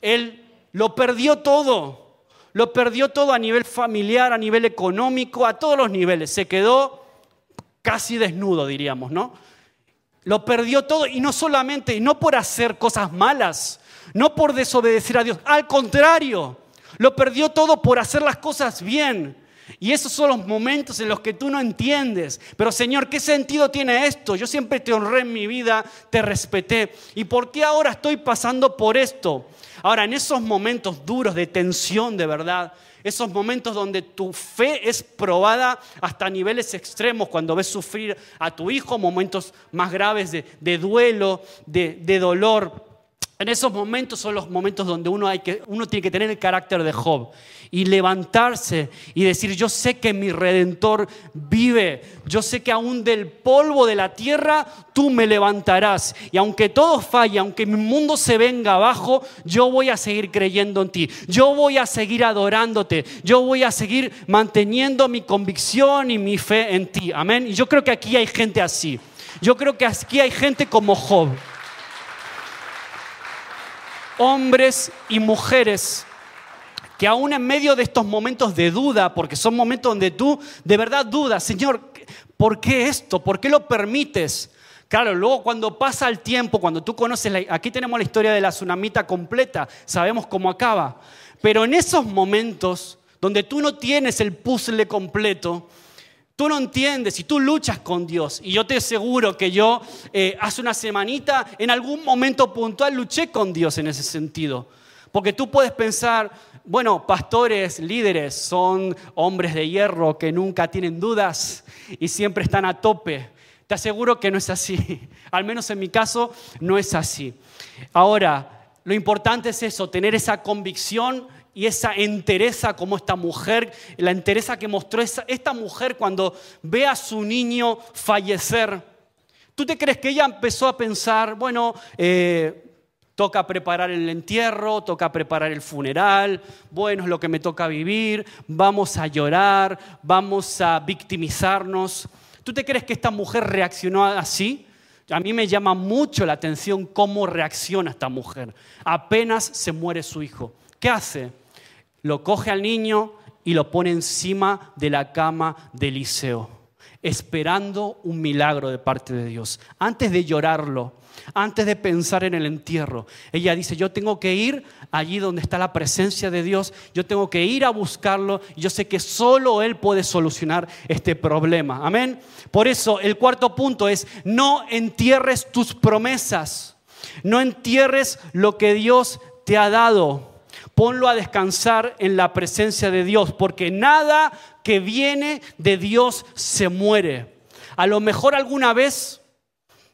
Él lo perdió todo. Lo perdió todo a nivel familiar, a nivel económico, a todos los niveles. Se quedó casi desnudo, diríamos, ¿no? Lo perdió todo y no solamente, y no por hacer cosas malas, no por desobedecer a Dios, al contrario, lo perdió todo por hacer las cosas bien. Y esos son los momentos en los que tú no entiendes. Pero Señor, ¿qué sentido tiene esto? Yo siempre te honré en mi vida, te respeté. ¿Y por qué ahora estoy pasando por esto? Ahora, en esos momentos duros de tensión de verdad, esos momentos donde tu fe es probada hasta niveles extremos, cuando ves sufrir a tu hijo, momentos más graves de, duelo, de, de dolor. En esos momentos son los momentos donde uno, hay que, uno tiene que tener el carácter de Job y levantarse y decir, yo sé que mi redentor vive, yo sé que aún del polvo de la tierra tú me levantarás. Y aunque todo falle, aunque mi mundo se venga abajo, yo voy a seguir creyendo en ti, yo voy a seguir adorándote, yo voy a seguir manteniendo mi convicción y mi fe en ti. Amén. Y yo creo que aquí hay gente así. Yo creo que aquí hay gente como Job hombres y mujeres que aún en medio de estos momentos de duda, porque son momentos donde tú de verdad dudas, Señor, ¿por qué esto? ¿Por qué lo permites? Claro, luego cuando pasa el tiempo, cuando tú conoces, aquí tenemos la historia de la tsunamita completa, sabemos cómo acaba, pero en esos momentos donde tú no tienes el puzzle completo, Tú no entiendes y tú luchas con Dios. Y yo te aseguro que yo eh, hace una semanita, en algún momento puntual, luché con Dios en ese sentido. Porque tú puedes pensar, bueno, pastores, líderes, son hombres de hierro que nunca tienen dudas y siempre están a tope. Te aseguro que no es así. Al menos en mi caso, no es así. Ahora, lo importante es eso, tener esa convicción y esa entereza como esta mujer, la entereza que mostró esta mujer cuando ve a su niño fallecer. ¿Tú te crees que ella empezó a pensar, bueno, eh, toca preparar el entierro, toca preparar el funeral, bueno, es lo que me toca vivir, vamos a llorar, vamos a victimizarnos? ¿Tú te crees que esta mujer reaccionó así? A mí me llama mucho la atención cómo reacciona esta mujer. Apenas se muere su hijo. ¿Qué hace? Lo coge al niño y lo pone encima de la cama de Eliseo, esperando un milagro de parte de Dios. Antes de llorarlo, antes de pensar en el entierro, ella dice, yo tengo que ir allí donde está la presencia de Dios, yo tengo que ir a buscarlo, yo sé que solo Él puede solucionar este problema. Amén. Por eso el cuarto punto es, no entierres tus promesas, no entierres lo que Dios te ha dado ponlo a descansar en la presencia de Dios, porque nada que viene de Dios se muere. A lo mejor alguna vez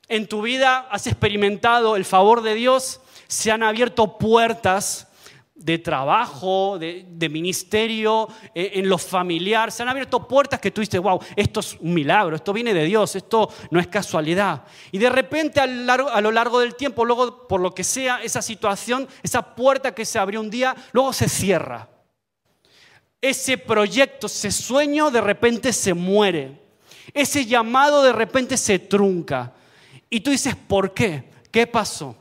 en tu vida has experimentado el favor de Dios, se han abierto puertas de trabajo, de, ministerio, eh, en lo familiar. Se han abierto puertas que tú dices, wow, esto es un milagro, esto viene de Dios, esto no es casualidad. Y de repente a lo largo del tiempo, luego por lo que sea, esa situación, esa puerta que se abrió un día, luego se cierra. Ese proyecto, ese sueño de repente se muere. Ese llamado de repente se trunca. Y tú dices, ¿por qué? ¿Qué pasó?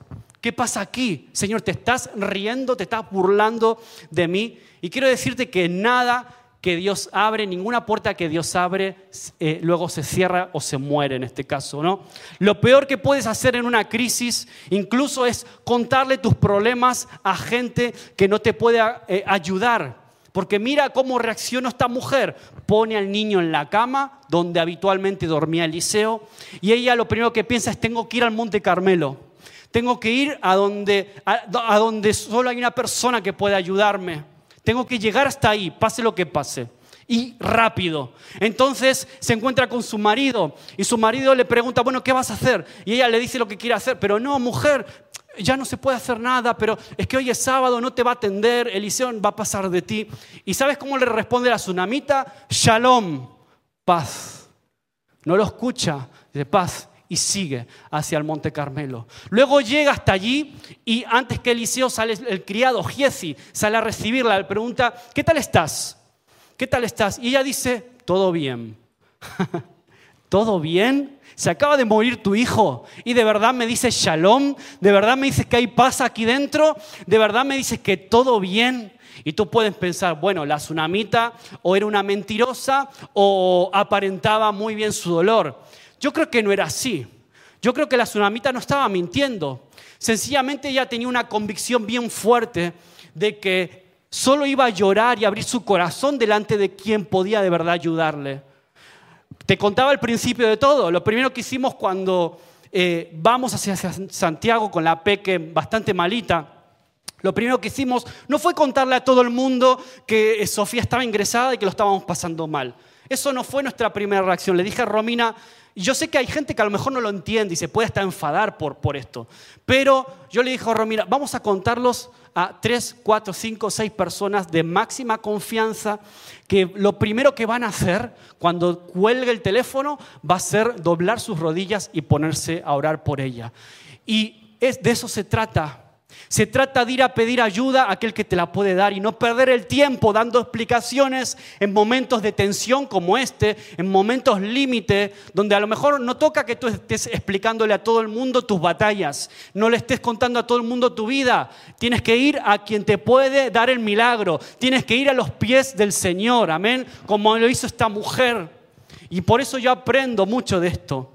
¿Qué pasa aquí? Señor, te estás riendo, te estás burlando de mí. Y quiero decirte que nada que Dios abre, ninguna puerta que Dios abre, eh, luego se cierra o se muere en este caso, ¿no? Lo peor que puedes hacer en una crisis, incluso es contarle tus problemas a gente que no te puede eh, ayudar. Porque mira cómo reaccionó esta mujer. Pone al niño en la cama donde habitualmente dormía Eliseo y ella lo primero que piensa es tengo que ir al Monte Carmelo. Tengo que ir a donde, a, donde solo hay una persona que puede ayudarme. Tengo que llegar hasta ahí, pase lo que pase y rápido. Entonces se encuentra con su marido y su marido le pregunta, bueno, ¿qué vas a hacer? Y ella le dice lo que quiere hacer, pero no, mujer, ya no se puede hacer nada, pero es que hoy es sábado, no te va a atender, Eliseo va a pasar de ti. ¿Y sabes cómo le responde la tsunamita? Shalom, paz. No lo escucha, de paz y sigue hacia el Monte Carmelo. Luego llega hasta allí y antes que Eliseo sale el criado Giesi, sale a recibirla, le pregunta, ¿qué tal estás? ¿Qué tal estás? Y ella dice, todo bien. ¿Todo bien? Se acaba de morir tu hijo y de verdad me dices shalom, de verdad me dices que hay paz aquí dentro, de verdad me dices que todo bien. Y tú puedes pensar, bueno, la tsunamita o era una mentirosa o aparentaba muy bien su dolor. Yo creo que no era así. Yo creo que la tsunamita no estaba mintiendo. Sencillamente ella tenía una convicción bien fuerte de que solo iba a llorar y abrir su corazón delante de quien podía de verdad ayudarle. Te contaba el principio de todo. Lo primero que hicimos cuando eh, vamos hacia Santiago con la peque bastante malita, lo primero que hicimos no fue contarle a todo el mundo que Sofía estaba ingresada y que lo estábamos pasando mal. Eso no fue nuestra primera reacción. Le dije a Romina, yo sé que hay gente que a lo mejor no lo entiende y se puede hasta enfadar por, por esto. Pero yo le dije a Romina, vamos a contarlos a tres, cuatro, cinco, seis personas de máxima confianza que lo primero que van a hacer cuando cuelgue el teléfono va a ser doblar sus rodillas y ponerse a orar por ella. Y es, de eso se trata se trata de ir a pedir ayuda a aquel que te la puede dar y no perder el tiempo dando explicaciones en momentos de tensión como este, en momentos límite, donde a lo mejor no toca que tú estés explicándole a todo el mundo tus batallas, no le estés contando a todo el mundo tu vida. Tienes que ir a quien te puede dar el milagro, tienes que ir a los pies del Señor, amén, como lo hizo esta mujer. Y por eso yo aprendo mucho de esto.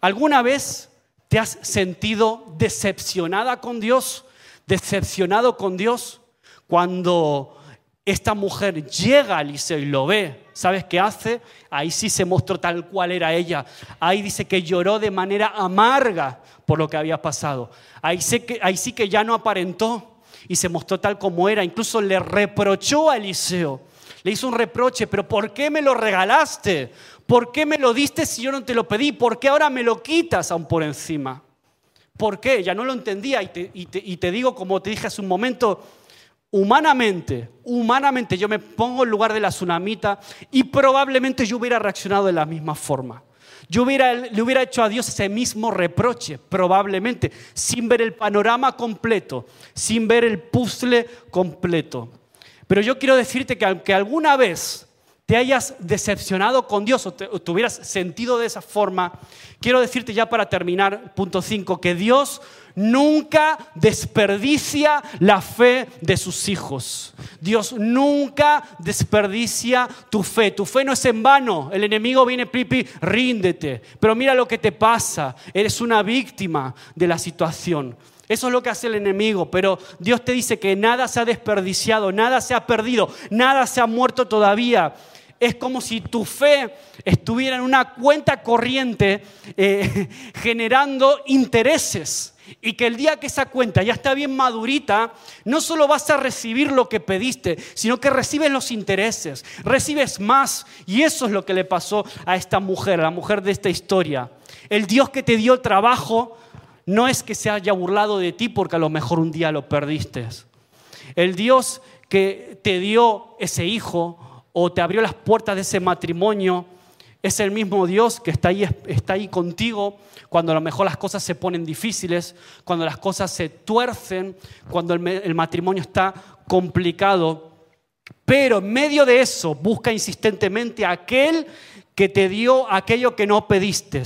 ¿Alguna vez te has sentido decepcionada con Dios? Decepcionado con Dios cuando esta mujer llega a Eliseo y lo ve. ¿Sabes qué hace? Ahí sí se mostró tal cual era ella. Ahí dice que lloró de manera amarga por lo que había pasado. Ahí, que, ahí sí que ya no aparentó y se mostró tal como era. Incluso le reprochó a Eliseo. Le hizo un reproche, pero ¿por qué me lo regalaste? ¿Por qué me lo diste si yo no te lo pedí? ¿Por qué ahora me lo quitas aún por encima? ¿Por qué? Ya no lo entendía y te, digo, como te dije hace un momento, humanamente, humanamente yo me pongo en lugar de la tsunamita y probablemente yo hubiera reaccionado de la misma forma. Yo hubiera, le hubiera hecho a Dios ese mismo reproche, probablemente, sin ver el panorama completo, sin ver el puzzle completo. Pero yo quiero decirte que aunque alguna vez te hayas decepcionado con Dios o te, hubieras sentido de esa forma, quiero decirte ya para terminar, punto 5, que Dios nunca desperdicia la fe de sus hijos. Dios nunca desperdicia tu fe. Tu fe no es en vano. El enemigo viene, pipi, ríndete. Pero mira lo que te pasa. Eres una víctima de la situación. Eso es lo que hace el enemigo, pero Dios te dice que nada se ha desperdiciado, nada se ha perdido, nada se ha muerto todavía. Es como si tu fe estuviera en una cuenta corriente eh, generando intereses. Y que el día que esa cuenta ya está bien madurita, no solo vas a recibir lo que pediste, sino que recibes los intereses, recibes más. Y eso es lo que le pasó a esta mujer, a la mujer de esta historia. El Dios que te dio trabajo no es que se haya burlado de ti porque a lo mejor un día lo perdiste. El Dios que te dio ese hijo o te abrió las puertas de ese matrimonio es el mismo Dios que está ahí, está ahí contigo cuando a lo mejor las cosas se ponen difíciles, cuando las cosas se tuercen, cuando el, matrimonio está complicado. Pero en medio de eso busca insistentemente a aquel que te dio aquello que no pediste.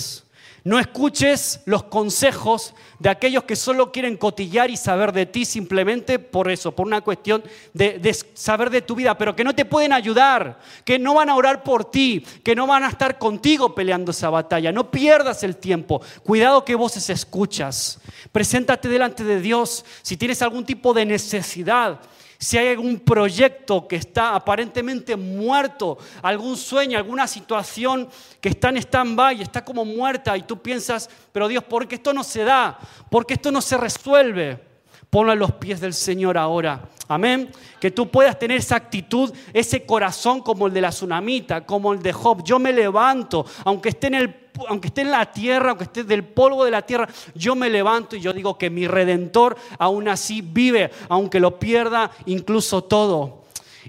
No escuches los consejos de aquellos que solo quieren cotillar y saber de ti simplemente por eso, por una cuestión de, saber de tu vida, pero que no te pueden ayudar, que no van a orar por ti, que no van a estar contigo peleando esa batalla. No pierdas el tiempo. Cuidado que voces escuchas. Preséntate delante de Dios si tienes algún tipo de necesidad si hay algún proyecto que está aparentemente muerto, algún sueño, alguna situación que está en stand-by, está como muerta y tú piensas, pero Dios, ¿por qué esto no se da? ¿Por qué esto no se resuelve? Ponlo a los pies del Señor ahora. Amén. Que tú puedas tener esa actitud, ese corazón como el de la tsunamita, como el de Job. Yo me levanto, aunque esté en el aunque esté en la tierra, aunque esté del polvo de la tierra, yo me levanto y yo digo que mi redentor aún así vive, aunque lo pierda incluso todo.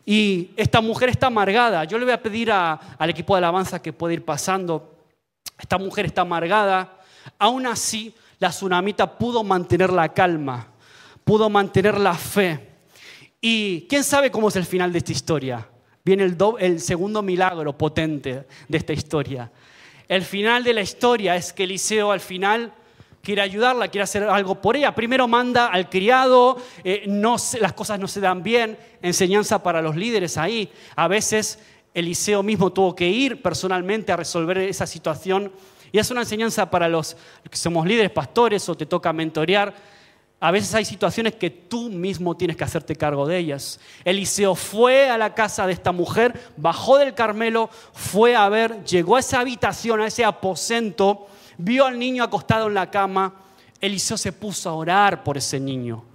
Y esta mujer está amargada. Yo le voy a pedir al equipo de alabanza que pueda ir pasando. Esta mujer está amargada. Aún así, la tsunamita pudo mantener la calma, pudo mantener la fe. Y quién sabe cómo es el final de esta historia. Viene el, el segundo milagro potente de esta historia. El final de la historia es que Eliseo al final quiere ayudarla, quiere hacer algo por ella. Primero manda al criado, eh, no, las cosas no se dan bien, enseñanza para los líderes ahí. A veces Eliseo mismo tuvo que ir personalmente a resolver esa situación y es una enseñanza para los que somos líderes, pastores o te toca mentorear a veces hay situaciones que tú mismo tienes que hacerte cargo de ellas. Eliseo fue a la casa de esta mujer, bajó del Carmelo, fue a ver, llegó a esa habitación, a ese aposento, vio al niño acostado en la cama. Eliseo se puso a orar por ese niño.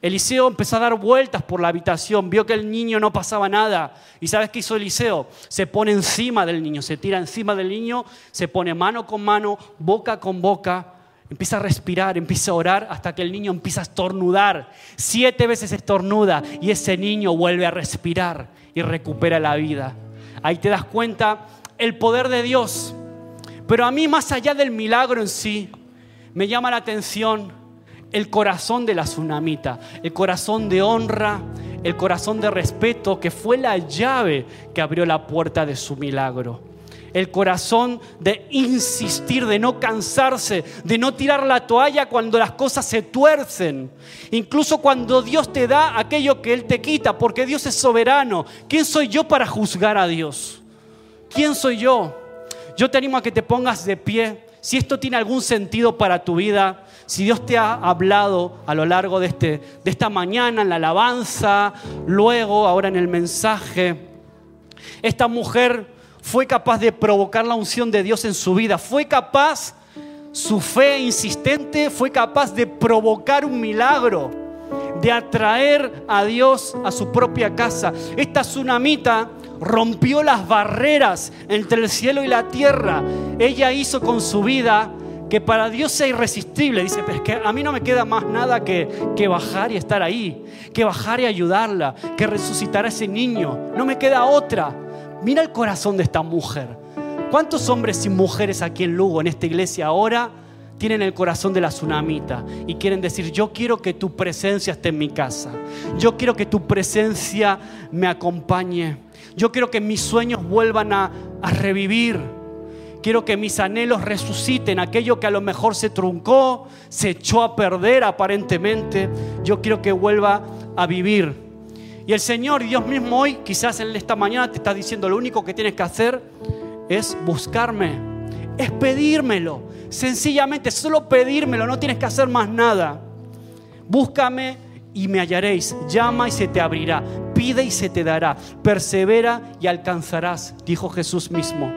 Eliseo empezó a dar vueltas por la habitación, vio que el niño no pasaba nada. ¿Y sabes qué hizo Eliseo? Se pone encima del niño, se tira encima del niño, se pone mano con mano, boca con boca Empieza a respirar, empieza a orar hasta que el niño empieza a estornudar. Siete veces estornuda y ese niño vuelve a respirar y recupera la vida. Ahí te das cuenta el poder de Dios. Pero a mí más allá del milagro en sí, me llama la atención el corazón de la tsunamita, el corazón de honra, el corazón de respeto que fue la llave que abrió la puerta de su milagro el corazón de insistir, de no cansarse, de no tirar la toalla cuando las cosas se tuercen. Incluso cuando Dios te da aquello que Él te quita, porque Dios es soberano. ¿Quién soy yo para juzgar a Dios? ¿Quién soy yo? Yo te animo a que te pongas de pie. Si esto tiene algún sentido para tu vida, si Dios te ha hablado a lo largo de, este, de esta mañana en la alabanza, luego, ahora en el mensaje, esta mujer fue capaz de provocar la unción de Dios en su vida, fue capaz, su fe insistente fue capaz de provocar un milagro, de atraer a Dios a su propia casa. Esta tsunamita rompió las barreras entre el cielo y la tierra. Ella hizo con su vida que para Dios sea irresistible. Dice, pero es que a mí no me queda más nada que, que bajar y estar ahí, que bajar y ayudarla, que resucitar a ese niño. No me queda otra. Mira el corazón de esta mujer. ¿Cuántos hombres y mujeres aquí en Lugo, en esta iglesia ahora, tienen el corazón de la tsunamita y quieren decir, yo quiero que tu presencia esté en mi casa, yo quiero que tu presencia me acompañe, yo quiero que mis sueños vuelvan a, a revivir, quiero que mis anhelos resuciten, aquello que a lo mejor se truncó, se echó a perder aparentemente, yo quiero que vuelva a vivir. Y el Señor, Dios mismo hoy, quizás en esta mañana te está diciendo, lo único que tienes que hacer es buscarme, es pedírmelo. Sencillamente, solo pedírmelo, no tienes que hacer más nada. Búscame y me hallaréis. Llama y se te abrirá. Pide y se te dará. Persevera y alcanzarás, dijo Jesús mismo.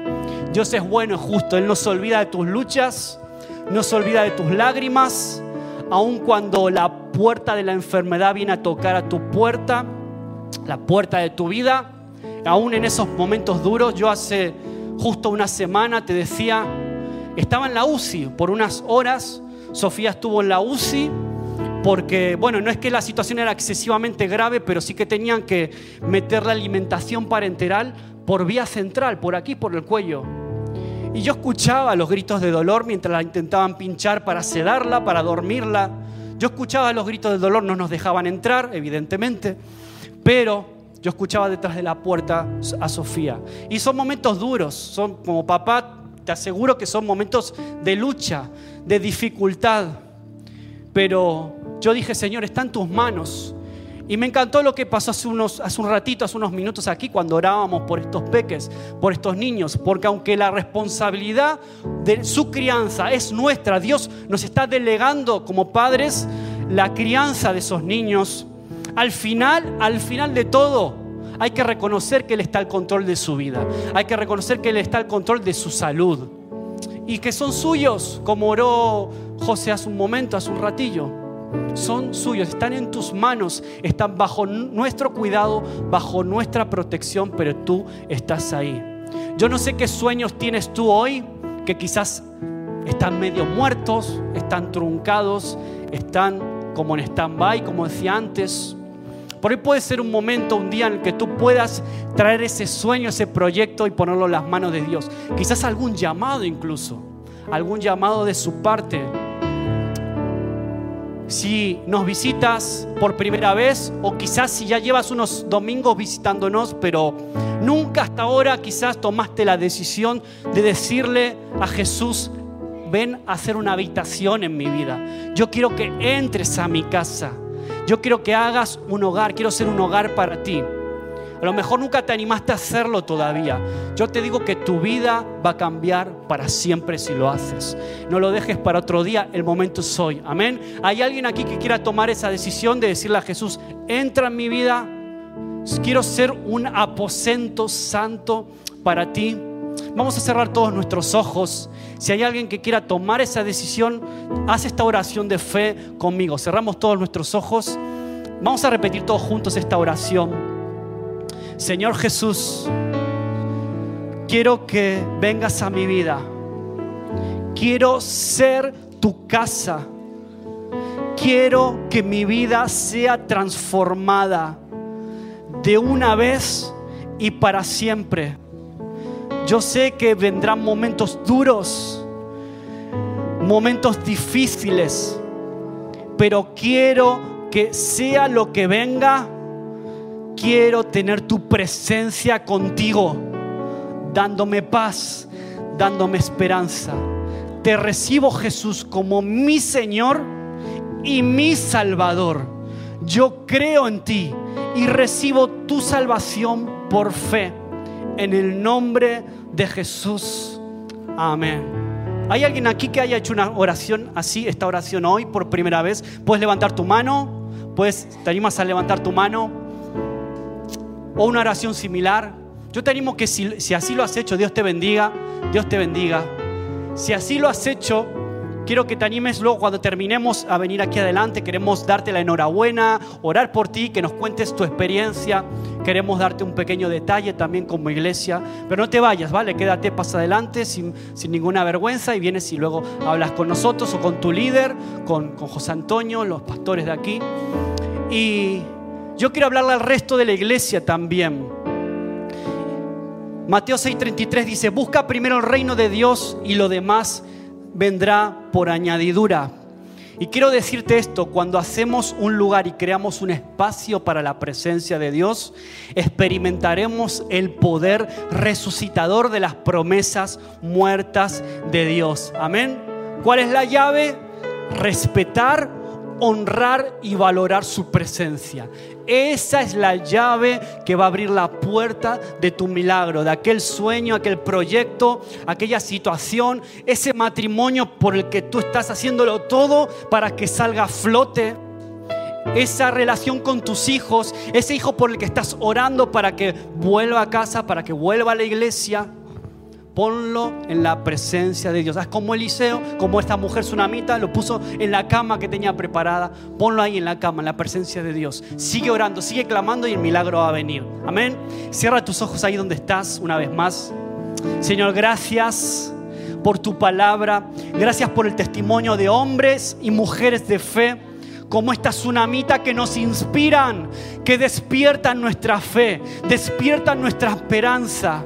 Dios es bueno y justo. Él no se olvida de tus luchas, no se olvida de tus lágrimas, aun cuando la puerta de la enfermedad viene a tocar a tu puerta la puerta de tu vida. Aún en esos momentos duros, yo hace justo una semana te decía, estaba en la UCI por unas horas, Sofía estuvo en la UCI porque, bueno, no es que la situación era excesivamente grave, pero sí que tenían que meter la alimentación parenteral por vía central, por aquí, por el cuello. Y yo escuchaba los gritos de dolor mientras la intentaban pinchar para sedarla, para dormirla. Yo escuchaba los gritos de dolor, no nos dejaban entrar, evidentemente. Pero yo escuchaba detrás de la puerta a Sofía. Y son momentos duros, son como papá, te aseguro que son momentos de lucha, de dificultad. Pero yo dije, Señor, está en tus manos. Y me encantó lo que pasó hace, unos, hace un ratito, hace unos minutos aquí, cuando orábamos por estos peques, por estos niños. Porque aunque la responsabilidad de su crianza es nuestra, Dios nos está delegando como padres la crianza de esos niños al final, al final de todo, hay que reconocer que Él está al control de su vida. Hay que reconocer que Él está al control de su salud. Y que son suyos, como oró José hace un momento, hace un ratillo. Son suyos, están en tus manos, están bajo nuestro cuidado, bajo nuestra protección, pero tú estás ahí. Yo no sé qué sueños tienes tú hoy, que quizás están medio muertos, están truncados, están como en stand-by, como decía antes. Por ahí puede ser un momento, un día en el que tú puedas traer ese sueño, ese proyecto y ponerlo en las manos de Dios. Quizás algún llamado incluso, algún llamado de su parte. Si nos visitas por primera vez o quizás si ya llevas unos domingos visitándonos, pero nunca hasta ahora quizás tomaste la decisión de decirle a Jesús, ven a hacer una habitación en mi vida. Yo quiero que entres a mi casa. Yo quiero que hagas un hogar, quiero ser un hogar para ti. A lo mejor nunca te animaste a hacerlo todavía. Yo te digo que tu vida va a cambiar para siempre si lo haces. No lo dejes para otro día, el momento es hoy. Amén. ¿Hay alguien aquí que quiera tomar esa decisión de decirle a Jesús, entra en mi vida? Quiero ser un aposento santo para ti. Vamos a cerrar todos nuestros ojos. Si hay alguien que quiera tomar esa decisión, haz esta oración de fe conmigo. Cerramos todos nuestros ojos. Vamos a repetir todos juntos esta oración. Señor Jesús, quiero que vengas a mi vida. Quiero ser tu casa. Quiero que mi vida sea transformada de una vez y para siempre yo sé que vendrán momentos duros, momentos difíciles, pero quiero que sea lo que venga, quiero tener tu presencia contigo, dándome paz, dándome esperanza. Te recibo Jesús como mi Señor y mi Salvador. Yo creo en ti y recibo tu salvación por fe en el nombre de Jesús. Amén. ¿Hay alguien aquí que haya hecho una oración así, esta oración hoy por primera vez? ¿Puedes levantar tu mano? ¿Puedes, ¿Te animas a levantar tu mano? ¿O una oración similar? Yo te animo que si, si así lo has hecho, Dios te bendiga, Dios te bendiga. Si así lo has hecho, quiero que te animes luego cuando terminemos a venir aquí adelante. Queremos darte la enhorabuena, orar por ti, que nos cuentes tu experiencia. Queremos darte un pequeño detalle también como iglesia. Pero no te vayas, ¿vale? Quédate, pasa adelante sin, sin ninguna vergüenza y vienes y luego hablas con nosotros o con tu líder, con, con José Antonio, los pastores de aquí. Y yo quiero hablarle al resto de la iglesia también. Mateo 6:33 dice, busca primero el reino de Dios y lo demás vendrá por añadidura. Y quiero decirte esto, cuando hacemos un lugar y creamos un espacio para la presencia de Dios, experimentaremos el poder resucitador de las promesas muertas de Dios. Amén. ¿Cuál es la llave? Respetar, honrar y valorar su presencia. Esa es la llave que va a abrir la puerta de tu milagro, de aquel sueño, aquel proyecto, aquella situación, ese matrimonio por el que tú estás haciéndolo todo para que salga a flote. Esa relación con tus hijos, ese hijo por el que estás orando para que vuelva a casa, para que vuelva a la iglesia. Ponlo en la presencia de Dios. Haz como Eliseo, como esta mujer tsunamita, lo puso en la cama que tenía preparada. Ponlo ahí en la cama, en la presencia de Dios. Sigue orando, sigue clamando y el milagro va a venir. Amén. Cierra tus ojos ahí donde estás una vez más. Señor, gracias por tu palabra. Gracias por el testimonio de hombres y mujeres de fe como esta tsunamita que nos inspiran, que despiertan nuestra fe, despiertan nuestra esperanza.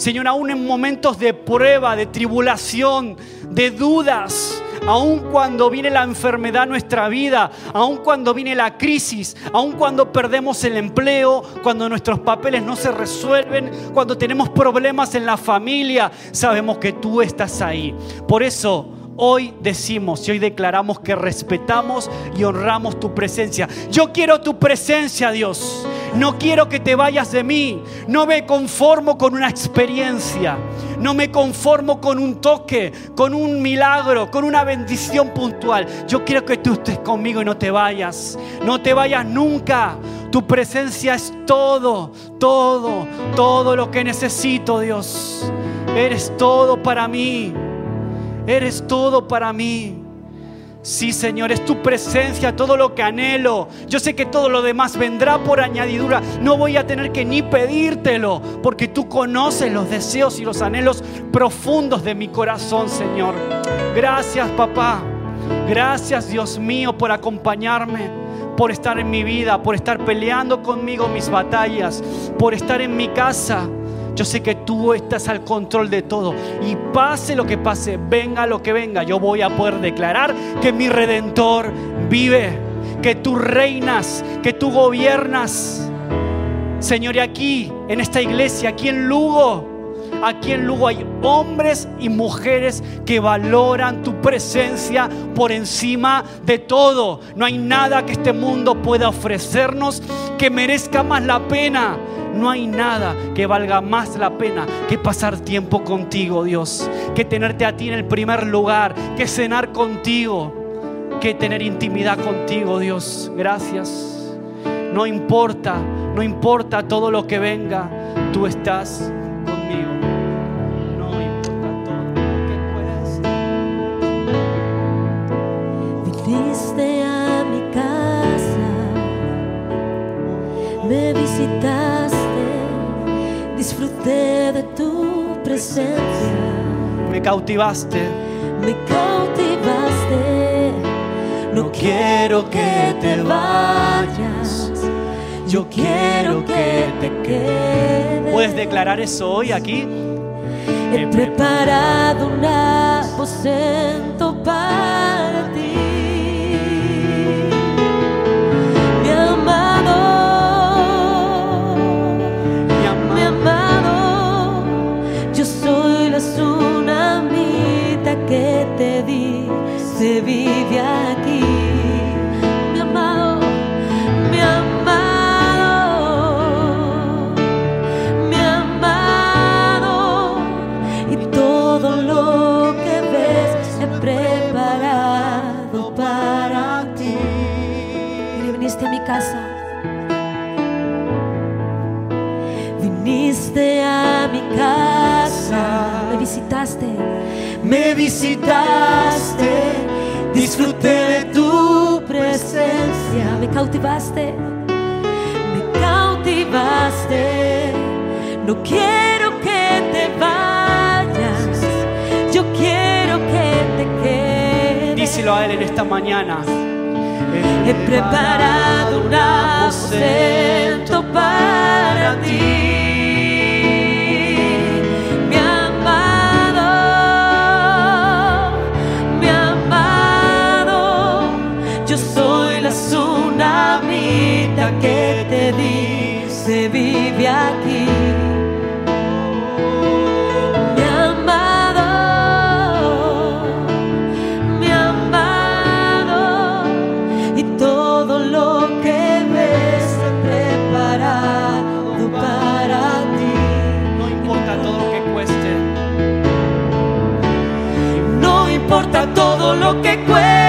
Señor, aún en momentos de prueba, de tribulación, de dudas, aun cuando viene la enfermedad a nuestra vida, aun cuando viene la crisis, aun cuando perdemos el empleo, cuando nuestros papeles no se resuelven, cuando tenemos problemas en la familia, sabemos que tú estás ahí. Por eso hoy decimos y hoy declaramos que respetamos y honramos tu presencia. Yo quiero tu presencia, Dios. No quiero que te vayas de mí. No me conformo con una experiencia. No me conformo con un toque, con un milagro, con una bendición puntual. Yo quiero que tú estés conmigo y no te vayas. No te vayas nunca. Tu presencia es todo, todo, todo lo que necesito, Dios. Eres todo para mí. Eres todo para mí. Sí, Señor, es tu presencia, todo lo que anhelo. Yo sé que todo lo demás vendrá por añadidura. No voy a tener que ni pedírtelo, porque tú conoces los deseos y los anhelos profundos de mi corazón, Señor. Gracias, papá. Gracias, Dios mío, por acompañarme, por estar en mi vida, por estar peleando conmigo mis batallas, por estar en mi casa yo sé que tú estás al control de todo. Y pase lo que pase, venga lo que venga, yo voy a poder declarar que mi redentor vive, que tú reinas, que tú gobiernas. Señor, y aquí, en esta iglesia, aquí en Lugo, aquí en Lugo hay hombres y mujeres que valoran tu presencia por encima de todo. No hay nada que este mundo pueda ofrecernos que merezca más la pena no hay nada que valga más la pena que pasar tiempo contigo, Dios. Que tenerte a ti en el primer lugar, que cenar contigo, que tener intimidad contigo, Dios. Gracias. No importa, no importa todo lo que venga, tú estás me visitaste, disfruté de tu presencia, Me cautivaste. me cautivaste. No quiero que te vayas, yo quiero que te quedes. ¿Puedes declarar eso hoy aquí? He preparado un aposento para te di se vive aquí. Mi amado, mi amado, mi amado. Y todo lo que ves he preparado para ti. Y viniste a mi casa. Viniste a mi casa. Me visitaste. Me visitaste, disfruté de tu presencia. me cautivaste, me cautivaste. No quiero que te vayas, yo quiero que te quedes. Díselo a Él en esta mañana. He preparado un aposento para ti. Te di, se vive aquí. Mi amado, mi amado, y todo lo que ves preparado para ti. No importa todo lo que cueste. No importa todo lo que cueste,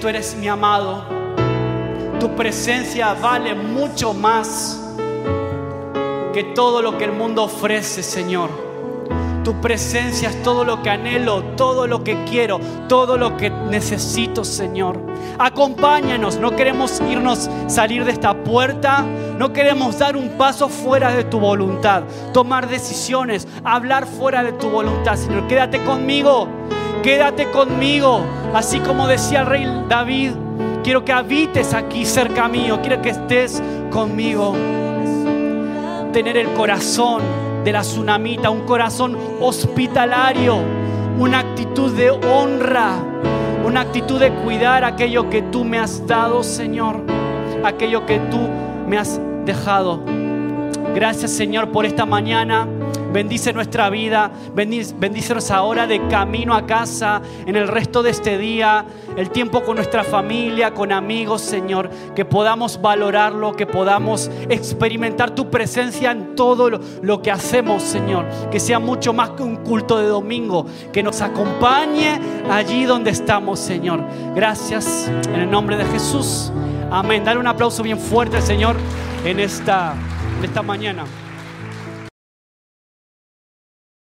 Tú eres mi amado. Tu presencia vale mucho más que todo lo que el mundo ofrece, Señor. Tu presencia es todo lo que anhelo, todo lo que quiero, todo lo que necesito, Señor. Acompáñanos, no queremos irnos, salir de esta puerta, no queremos dar un paso fuera de tu voluntad, tomar decisiones, hablar fuera de tu voluntad, Señor. Quédate conmigo, quédate conmigo, así como decía el rey David. Quiero que habites aquí cerca mío, quiero que estés conmigo tener el corazón de la tsunamita, un corazón hospitalario, una actitud de honra, una actitud de cuidar aquello que tú me has dado, Señor, aquello que tú me has dejado. Gracias, Señor, por esta mañana. Bendice nuestra vida, bendícenos ahora de camino a casa, en el resto de este día, el tiempo con nuestra familia, con amigos, Señor, que podamos valorarlo, que podamos experimentar tu presencia en todo lo, lo que hacemos, Señor, que sea mucho más que un culto de domingo, que nos acompañe allí donde estamos, Señor. Gracias en el nombre de Jesús. Amén. Dale un aplauso bien fuerte, Señor, en esta, en esta mañana.